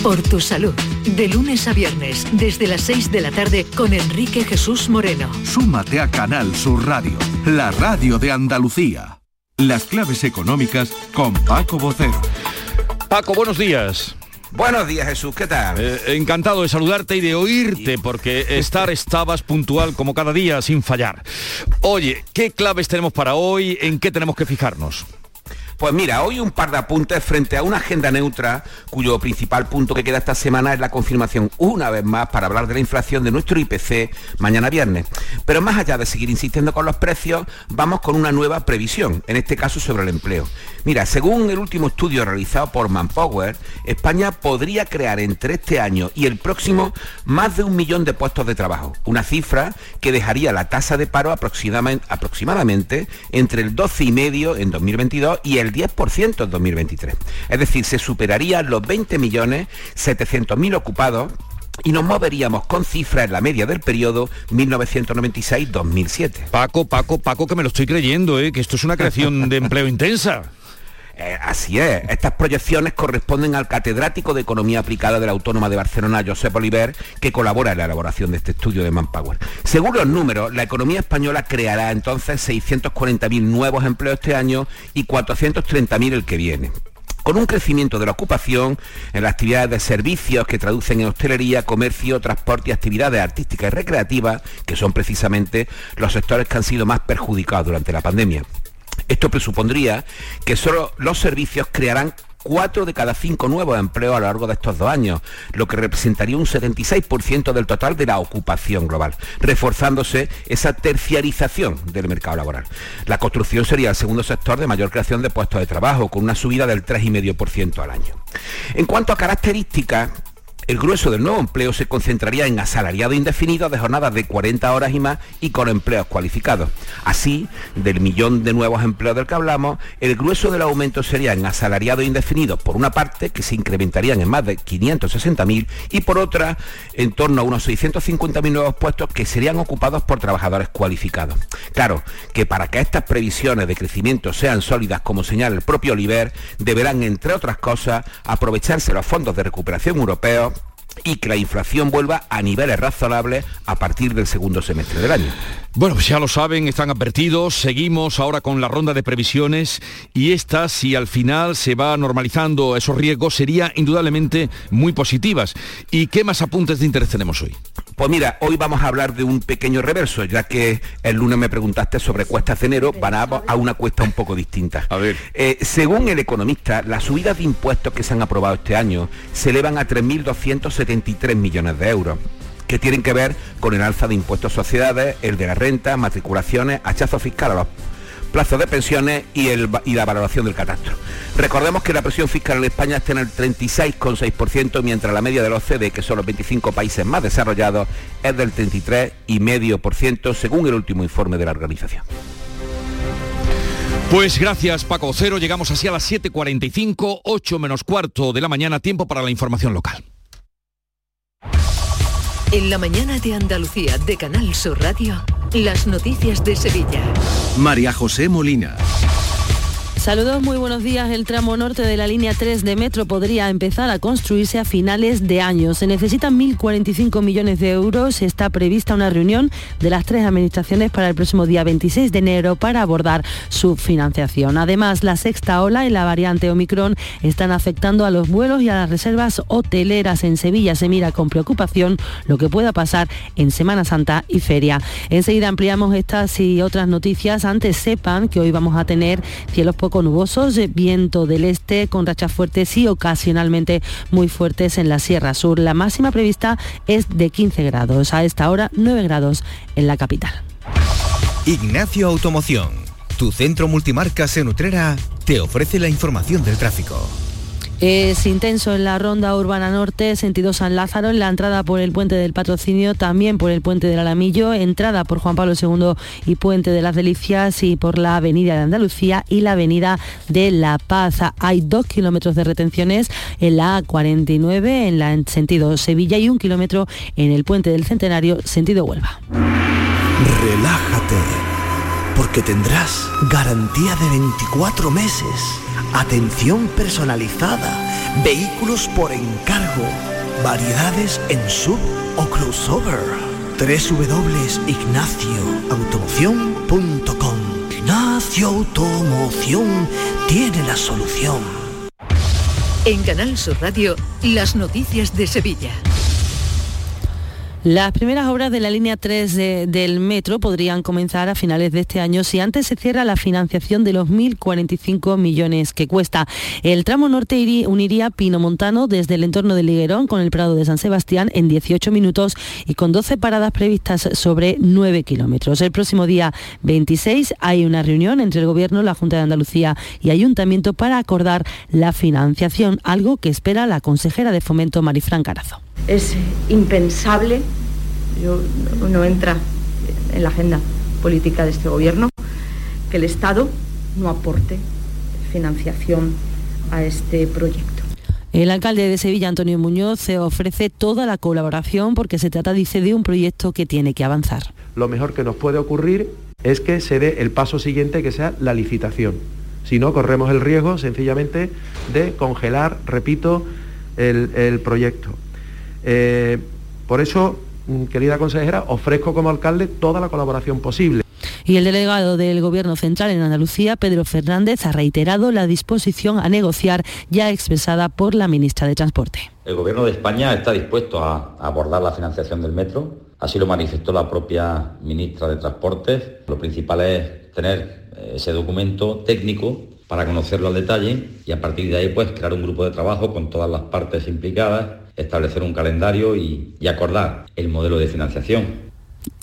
Por tu salud. De lunes a viernes, desde las 6 de la tarde, con Enrique Jesús Moreno. Súmate a Canal Sur Radio, la radio de Andalucía. Las claves económicas con Paco Bocero. Paco, buenos días. Buenos días Jesús, ¿qué tal? Eh, encantado de saludarte y de oírte, porque estar estabas puntual como cada día sin fallar. Oye, ¿qué claves tenemos para hoy? ¿En qué tenemos que fijarnos? Pues mira, hoy un par de apuntes frente a una agenda neutra cuyo principal punto que queda esta semana es la confirmación una vez más para hablar de la inflación de nuestro IPC mañana viernes. Pero más allá de seguir insistiendo con los precios, vamos con una nueva previsión, en este caso sobre el empleo. Mira, según el último estudio realizado por Manpower, España podría crear entre este año y el próximo más de un millón de puestos de trabajo, una cifra que dejaría la tasa de paro aproximadamente, entre el 12,5 en 2022 y el 10% en 2023. Es decir, se superarían los 20 millones 700.000 ocupados y nos moveríamos con cifras en la media del periodo 1996-2007. Paco, Paco, Paco, que me lo estoy creyendo, ¿eh? que esto es una creación de empleo intensa. Eh, así es, estas proyecciones corresponden al catedrático de Economía Aplicada de la Autónoma de Barcelona, Josep Oliver, que colabora en la elaboración de este estudio de Manpower. Según los números, la economía española creará entonces 640.000 nuevos empleos este año y 430.000 el que viene con un crecimiento de la ocupación en las actividades de servicios que traducen en hostelería, comercio, transporte y actividades artísticas y recreativas, que son precisamente los sectores que han sido más perjudicados durante la pandemia. Esto presupondría que solo los servicios crearán cuatro de cada cinco nuevos empleos a lo largo de estos dos años, lo que representaría un 76% del total de la ocupación global, reforzándose esa terciarización del mercado laboral. La construcción sería el segundo sector de mayor creación de puestos de trabajo, con una subida del 3,5% al año. En cuanto a características, el grueso del nuevo empleo se concentraría en asalariado indefinido de jornadas de 40 horas y más y con empleos cualificados. Así, del millón de nuevos empleos del que hablamos, el grueso del aumento sería en asalariado indefinido, por una parte, que se incrementarían en más de 560.000 y por otra, en torno a unos 650.000 nuevos puestos que serían ocupados por trabajadores cualificados. Claro, que para que estas previsiones de crecimiento sean sólidas, como señala el propio Oliver, deberán, entre otras cosas, aprovecharse los fondos de recuperación europeos y que la inflación vuelva a niveles razonables a partir del segundo semestre del año. Bueno, pues ya lo saben, están advertidos, seguimos ahora con la ronda de previsiones y esta, si al final se va normalizando esos riesgos, sería indudablemente muy positivas. ¿Y qué más apuntes de interés tenemos hoy? Pues mira, hoy vamos a hablar de un pequeño reverso, ya que el lunes me preguntaste sobre cuestas de enero, van a, una cuesta un poco distinta. A ver. Eh, según el economista, las subidas de impuestos que se han aprobado este año se elevan a 3.273 millones de euros que tienen que ver con el alza de impuestos a sociedades, el de la renta, matriculaciones, hachazo fiscal a los plazos de pensiones y, la valoración del catastro. Recordemos que la presión fiscal en España está en el 36,6%, mientras la media de los OCDE, que son los 25 países más desarrollados, es del 33,5%, según el último informe de la organización. Pues gracias Paco Cero, llegamos así a las 7.45, 8 menos cuarto de la mañana, tiempo para la información local. En la mañana de Andalucía de Canal Sur Radio, las noticias de Sevilla. María José Molina. Saludos, muy buenos días. El tramo norte de la línea 3 de metro podría empezar a construirse a finales de año. Se necesitan 1.045 millones de euros. Está prevista una reunión de las tres administraciones para el próximo día 26 de enero para abordar su financiación. Además, la sexta ola y la variante Omicron están afectando a los vuelos y a las reservas hoteleras en Sevilla. Se mira con preocupación lo que pueda pasar en Semana Santa y Feria. Enseguida ampliamos estas y otras noticias. Antes sepan que hoy vamos a tener cielos poco nubosos, viento del este con rachas fuertes y ocasionalmente muy fuertes en la Sierra Sur. La máxima prevista es de 15 grados, a esta hora 9 grados en la capital. Ignacio Automoción, tu centro multimarcas en Utrera, te ofrece la información del tráfico. Es intenso en la ronda urbana norte, sentido San Lázaro, en la entrada por el puente del patrocinio, también por el puente del Alamillo, entrada por Juan Pablo II y puente de las Delicias y por la avenida de Andalucía y la avenida de La Paz. Hay dos kilómetros de retenciones en la A49, en la en sentido Sevilla y un kilómetro en el puente del Centenario, sentido Huelva. Relájate, porque tendrás garantía de 24 meses atención personalizada, vehículos por encargo, variedades en sub o crossover. www.ignacioautomoción.com Ignacio Automoción tiene la solución. En Canal Sur Radio, las noticias de Sevilla. Las primeras obras de la línea 3 del metro podrían comenzar a finales de este año si antes se cierra la financiación de los 1.045 millones que cuesta. El tramo norte uniría Pino Montano desde el entorno de Liguerón con el Prado de San Sebastián en 18 minutos y con 12 paradas previstas sobre 9 kilómetros. El próximo día 26 hay una reunión entre el Gobierno, la Junta de Andalucía y Ayuntamiento para acordar la financiación, algo que espera la consejera de Fomento Marifran Carazo. Es impensable, yo, no entra en la agenda política de este gobierno, que el Estado no aporte financiación a este proyecto. El alcalde de Sevilla, Antonio Muñoz, se ofrece toda la colaboración porque se trata, dice, de un proyecto que tiene que avanzar. Lo mejor que nos puede ocurrir es que se dé el paso siguiente, que sea la licitación. Si no, corremos el riesgo sencillamente de congelar, repito, el proyecto. Eh, por eso, mm, querida consejera, ofrezco como alcalde toda la colaboración posible. Y el delegado del Gobierno Central en Andalucía, Pedro Fernández, ha reiterado la disposición a negociar ya expresada por la ministra de Transporte. El Gobierno de España está dispuesto a abordar la financiación del metro. Así lo manifestó la propia ministra de Transportes. Lo principal es tener ese documento técnico para conocerlo al detalle y a partir de ahí pues crear un grupo de trabajo con todas las partes implicadas, establecer un calendario y, acordar el modelo de financiación.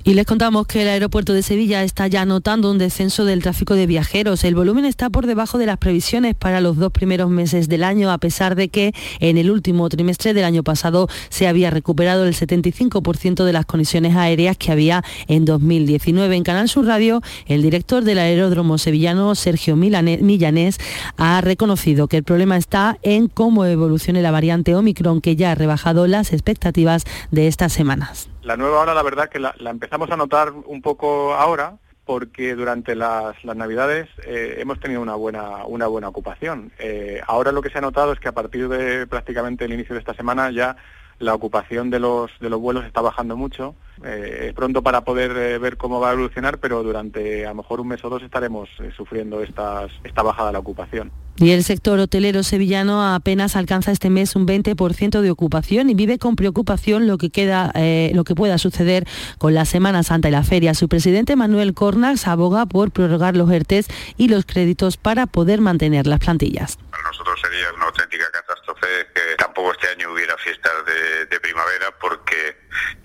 Y les contamos que el aeropuerto de Sevilla está ya notando un descenso del tráfico de viajeros. El volumen está por debajo de las previsiones para los dos primeros meses del año, a pesar de que en el último trimestre del año pasado se había recuperado el 75% de las conexiones aéreas que había en 2019. En Canal Sur Radio, el director del aeródromo sevillano, Sergio Millanés, ha reconocido que el problema está en cómo evolucione la variante Omicron, que ya ha rebajado las expectativas de estas semanas. La nueva ola, la verdad que la, empezamos a notar un poco ahora, porque durante las, navidades eh, hemos tenido una buena, una buena ocupación. Eh, ahora lo que se ha notado es que a partir de prácticamente el inicio de esta semana ya la ocupación de los, de los vuelos está bajando mucho. Eh, es pronto para poder ver cómo va a evolucionar, pero durante a lo mejor un mes o dos estaremos sufriendo estas, esta bajada de la ocupación. Y el sector hotelero sevillano apenas alcanza este mes un 20% de ocupación y vive con preocupación lo que, queda, eh, lo que pueda suceder con la Semana Santa y la feria. Su presidente Manuel Cornax aboga por prorrogar los ERTES y los créditos para poder mantener las plantillas. Para nosotros sería una auténtica catástrofe que tampoco este año hubiera fiestas de, primavera porque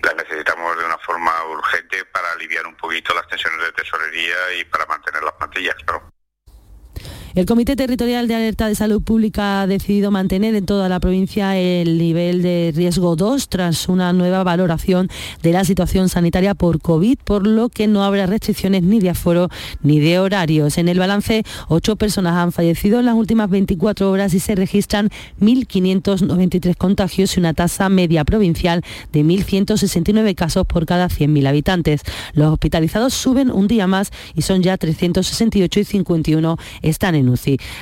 las necesitamos de una forma urgente para aliviar un poquito las tensiones de tesorería y para mantener las plantillas. El Comité Territorial de Alerta de Salud Pública ha decidido mantener en toda la provincia el nivel de riesgo 2 tras una nueva valoración de la situación sanitaria por COVID, por lo que no habrá restricciones ni de aforo ni de horarios. En el balance, ocho personas han fallecido en las últimas 24 horas y se registran 1.593 contagios y una tasa media provincial de 1.169 casos por cada 100.000 habitantes. Los hospitalizados suben un día más y son ya 368 y 51 están en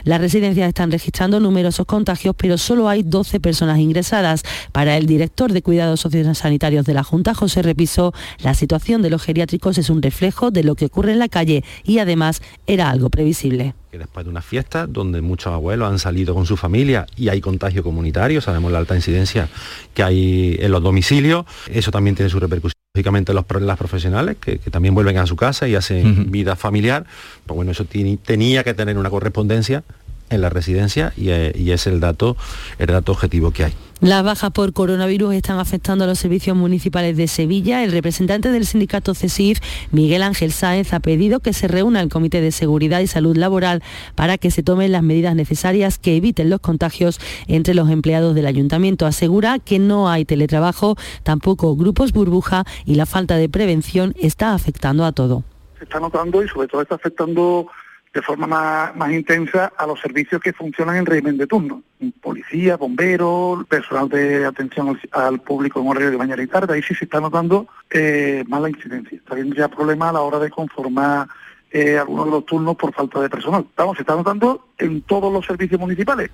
las residencias están registrando numerosos contagios, pero solo hay 12 personas ingresadas. Para el director de Cuidados Sociosanitarios de la Junta, José Repiso, la situación de los geriátricos es un reflejo de lo que ocurre en la calle y además era algo previsible. Después de una fiesta donde muchos abuelos han salido con su familia y hay contagio comunitario, sabemos la alta incidencia que hay en los domicilios, eso también tiene su repercusión lógicamente los las profesionales que, también vuelven a su casa y hacen vida familiar, pues bueno, eso tenía que tener una correspondencia en la residencia eh, y, es el dato, el dato objetivo que hay. Las bajas por coronavirus están afectando a los servicios municipales de Sevilla. El representante del sindicato CESIF, Miguel Ángel Sáenz, ha pedido que se reúna el Comité de Seguridad y Salud Laboral para que se tomen las medidas necesarias que eviten los contagios entre los empleados del ayuntamiento. Asegura que no hay teletrabajo, tampoco grupos burbuja y la falta de prevención está afectando a todo. Se está notando y sobre todo está afectando de forma más, intensa a los servicios que funcionan en régimen de turno. Policía, bomberos, personal de atención al, público en horario de mañana y tarde. Ahí sí se está notando eh, más la incidencia. Está habiendo ya problemas a la hora de conformar eh, algunos de los turnos por falta de personal. Estamos, se está notando en todos los servicios municipales.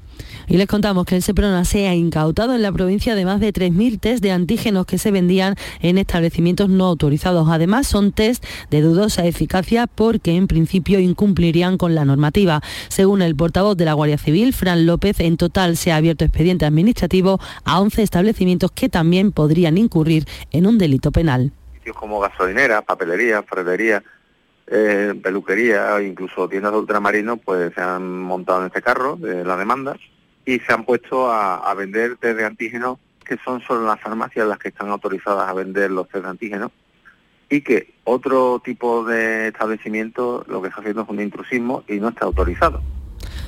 Y les contamos que el Seprona se ha incautado en la provincia de más de 3.000 test de antígenos que se vendían en establecimientos no autorizados. Además, son test de dudosa eficacia porque en principio incumplirían con la normativa. Según el portavoz de la Guardia Civil, Fran López, en total se ha abierto expediente administrativo a 11 establecimientos que también podrían incurrir en un delito penal. Sitios como gasolineras, papelería, ferretería, eh, peluquería incluso tiendas de ultramarino pues se han montado en este carro de la demanda y se han puesto a, vender test de antígenos que son solo las farmacias las que están autorizadas a vender los test de antígenos y que otro tipo de establecimiento lo que está haciendo es un intrusismo y no está autorizado.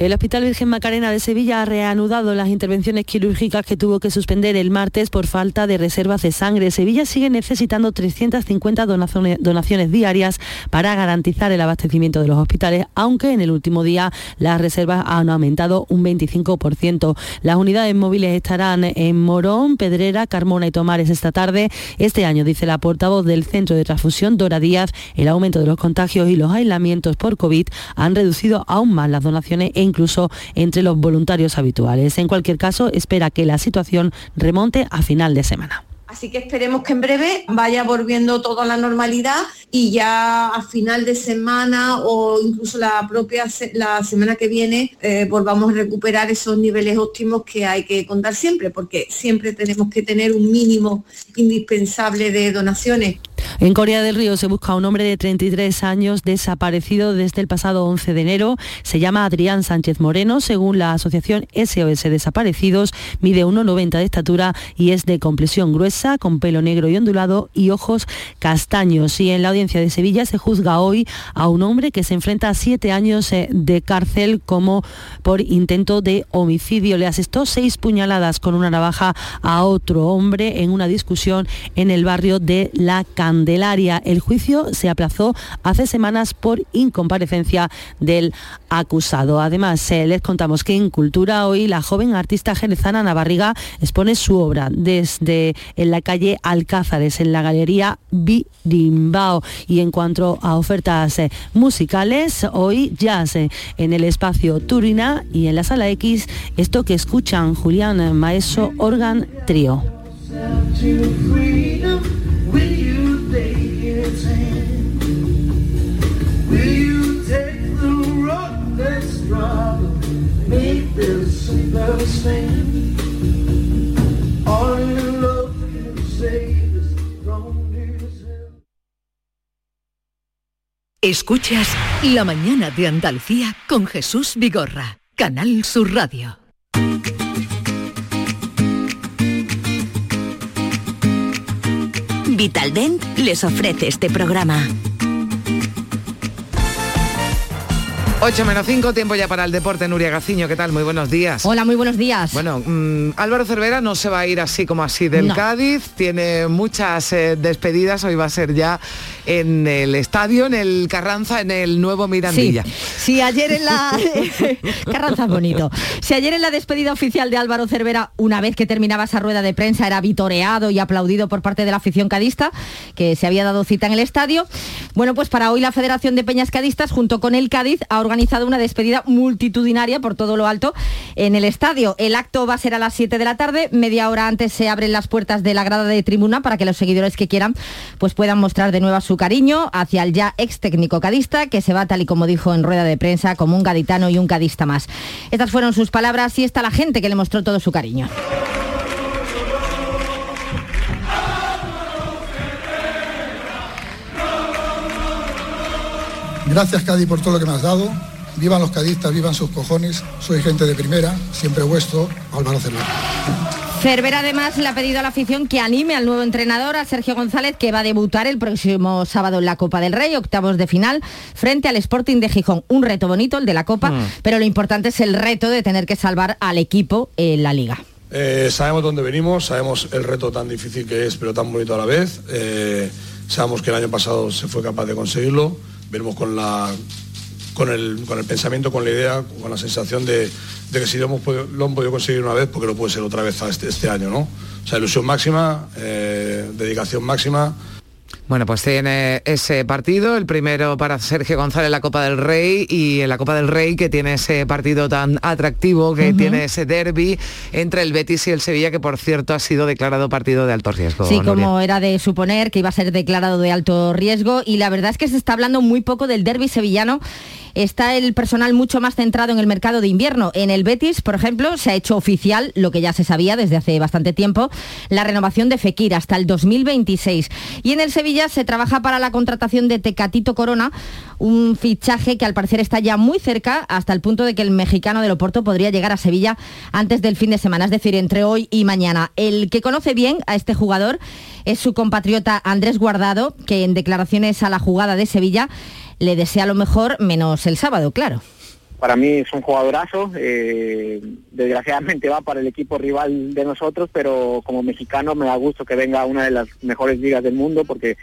El Hospital Virgen Macarena de Sevilla ha reanudado las intervenciones quirúrgicas que tuvo que suspender el martes por falta de reservas de sangre. Sevilla sigue necesitando 350 donaciones, diarias para garantizar el abastecimiento de los hospitales, aunque en el último día las reservas han aumentado un 25%. Las unidades móviles estarán en Morón, Pedrera, Carmona y Tomares esta tarde. Este año, dice la portavoz del Centro de Transfusión, Dora Díaz, el aumento de los contagios y los aislamientos por COVID han reducido aún más las donaciones en incluso entre los voluntarios habituales. En cualquier caso, espera que la situación remonte a final de semana. Así que esperemos que en breve vaya volviendo todo a la normalidad y ya a final de semana o incluso la propia la semana que viene eh, volvamos a recuperar esos niveles óptimos que hay que contar siempre, porque siempre tenemos que tener un mínimo indispensable de donaciones. En Corea del Río se busca un hombre de 33 años desaparecido desde el pasado 11 de enero. Se llama Adrián Sánchez Moreno. Según la asociación SOS Desaparecidos, mide 1,90 de estatura y es de complexión gruesa, con pelo negro y ondulado y ojos castaños. Y en la audiencia de Sevilla se juzga hoy a un hombre que se enfrenta a siete años eh, de cárcel como por intento de homicidio. Le asestó seis puñaladas con una navaja a otro hombre en una discusión en el barrio de La Candelaria. El juicio se aplazó hace semanas por incomparecencia del acusado. Además, eh, les contamos que en Cultura hoy la joven artista jerezana Navarriga expone su obra desde en la calle Alcázares, en la galería Birimbao. Y en cuanto a ofertas eh, musicales, hoy jazz eh, en el espacio Turina y en la sala X, esto que escuchan Julián Maeso Organ Trio. Escuchas La mañana de Andalucía con Jesús Vigorra, Canal Sur Radio. Vitaldent les ofrece este programa. 8 menos 5, tiempo ya para el deporte. Nuria Gaciño, ¿qué tal? Muy buenos días. Hola, muy buenos días. Bueno, mm, Álvaro Cervera no se va a ir así como así del Cádiz. Tiene muchas eh, despedidas. Hoy va a ser ya en el estadio, en el Carranza, en el nuevo Mirandilla. Sí, ayer en la... <laughs> Carranza es bonito. Si ayer en la despedida oficial de Álvaro Cervera, una vez que terminaba esa rueda de prensa, era vitoreado y aplaudido por parte de la afición cadista, que se había dado cita en el estadio, bueno, pues para hoy la Federación de Peñas Cadistas, junto con el Cádiz, ha organizado una despedida multitudinaria por todo lo alto en el estadio. El acto va a ser a las 7 de la tarde, media hora antes se abren las puertas de la grada de tribuna para que los seguidores que quieran pues puedan mostrar de nuevo su cariño hacia el ya ex técnico cadista, que se va tal y como dijo en rueda de prensa como un gaditano y un cadista más. Estas fueron sus palabras y está la gente que le mostró todo su cariño. Gracias Cádiz por todo lo que me has dado. Vivan los cadistas, vivan sus cojones. Soy gente de primera, siempre vuestro, Álvaro Cervera. Cervera además le ha pedido a la afición que anime al nuevo entrenador, a Sergio González, que va a debutar el próximo sábado en la Copa del Rey, octavos de final, frente al Sporting de Gijón. Un reto bonito, el de la Copa, mm. pero lo importante es el reto de tener que salvar al equipo en la Liga. Eh, sabemos dónde venimos, sabemos el reto tan difícil que es, pero tan bonito a la vez. Eh, sabemos que el año pasado se fue capaz de conseguirlo veremos con la con el, con el pensamiento, con la idea, con la sensación de, que si lo hemos, podido, lo podido conseguir una vez, porque lo puede ser otra vez este, este año, ¿no? O sea, ilusión máxima, eh, dedicación máxima, bueno, pues tiene ese partido, el primero para Sergio González en la Copa del Rey y en la Copa del Rey que tiene ese partido tan atractivo, que tiene ese derby entre el Betis y el Sevilla, que por cierto ha sido declarado partido de alto riesgo. Sí, como era de suponer que iba a ser declarado de alto riesgo y la verdad es que se está hablando muy poco del derby sevillano está el personal mucho más centrado en el mercado de invierno. En el Betis, por ejemplo, se ha hecho oficial, lo que ya se sabía desde hace bastante tiempo, la renovación de Fekir hasta el 2026. Y en el Sevilla se trabaja para la contratación de Tecatito Corona, un fichaje que al parecer está ya muy cerca, hasta el punto de que el mexicano de Oporto podría llegar a Sevilla antes del fin de semana, es decir, entre hoy y mañana. El que conoce bien a este jugador es su compatriota Andrés Guardado, que en declaraciones a la jugada de Sevilla le desea lo mejor, menos el sábado, claro. Para mí es un jugadorazo, eh, desgraciadamente va para el equipo rival de nosotros, pero como mexicano me da gusto que venga a una de las mejores ligas del mundo porque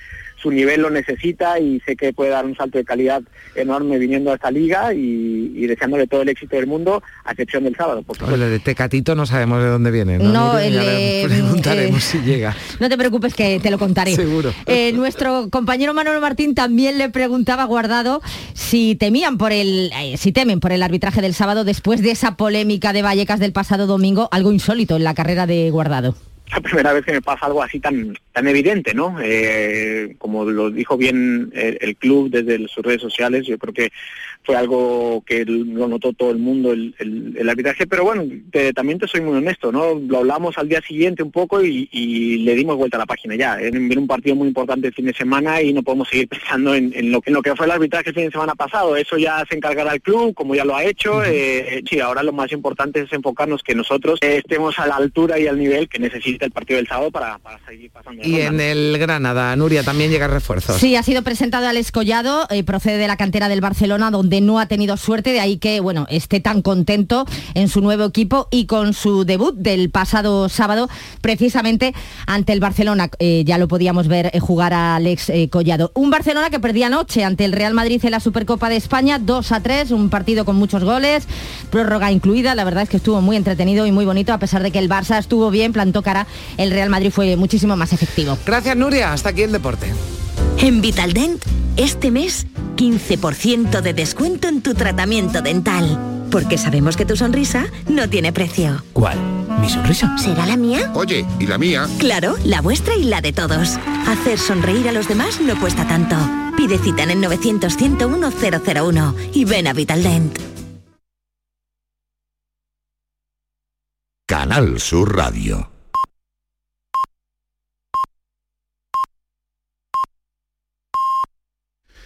su nivel lo necesita y sé que puede dar un salto de calidad enorme viniendo a esta liga y, deseándole todo el éxito del mundo, a excepción del sábado. Por supuesto. de Tecatito no sabemos de dónde viene. No, no preguntaremos si llega. <laughs> No te preocupes que te lo contaré. Seguro. Eh, nuestro compañero Manuel Martín también le preguntaba Guardado si temían por el, eh, si temen por el arbitraje del sábado después de esa polémica de Vallecas del pasado domingo, algo insólito en la carrera de Guardado la primera vez que me pasa algo así tan tan evidente, ¿no? Eh, como lo dijo bien el, club desde sus redes sociales, yo creo que fue algo que lo notó todo el mundo el, el, arbitraje, pero bueno, también te soy muy honesto, ¿no? Lo hablamos al día siguiente un poco y, le dimos vuelta a la página ya. Viene un partido muy importante el fin de semana y no podemos seguir <laughs> pensando en, lo, que, en lo que fue el arbitraje el fin de semana pasado. Eso ya se encargará el club, como ya lo ha hecho. Eh, sí, ahora lo más importante es enfocarnos que nosotros estemos a la altura y al nivel que el partido del sábado para, seguir pasando. Y en el Granada, Nuria, también llega refuerzos. Sí, ha sido presentado al Escollado, eh, procede de la cantera del Barcelona, donde no ha tenido suerte, de ahí que, bueno, esté tan contento en su nuevo equipo y con su debut del pasado sábado, precisamente ante el Barcelona. Eh, ya lo podíamos ver eh, jugar a Alex Collado. Un Barcelona que perdía anoche ante el Real Madrid en la Supercopa de España, 2 a 3, un partido con muchos goles, prórroga incluida. La verdad es que estuvo muy entretenido y muy bonito, a pesar de que el Barça estuvo bien, plantó cara el Real Madrid fue muchísimo más efectivo. Gracias Nuria, hasta aquí el deporte. En Vitaldent, este mes, 15% de descuento en tu tratamiento dental. Porque sabemos que tu sonrisa no tiene precio. ¿Cuál? ¿Mi sonrisa? ¿Será la mía? Oye, ¿y la mía? Claro, la vuestra y la de todos. Hacer sonreír a los demás no cuesta tanto. Pide cita en el 900 101 001 y ven a Vitaldent. Canal Sur Radio.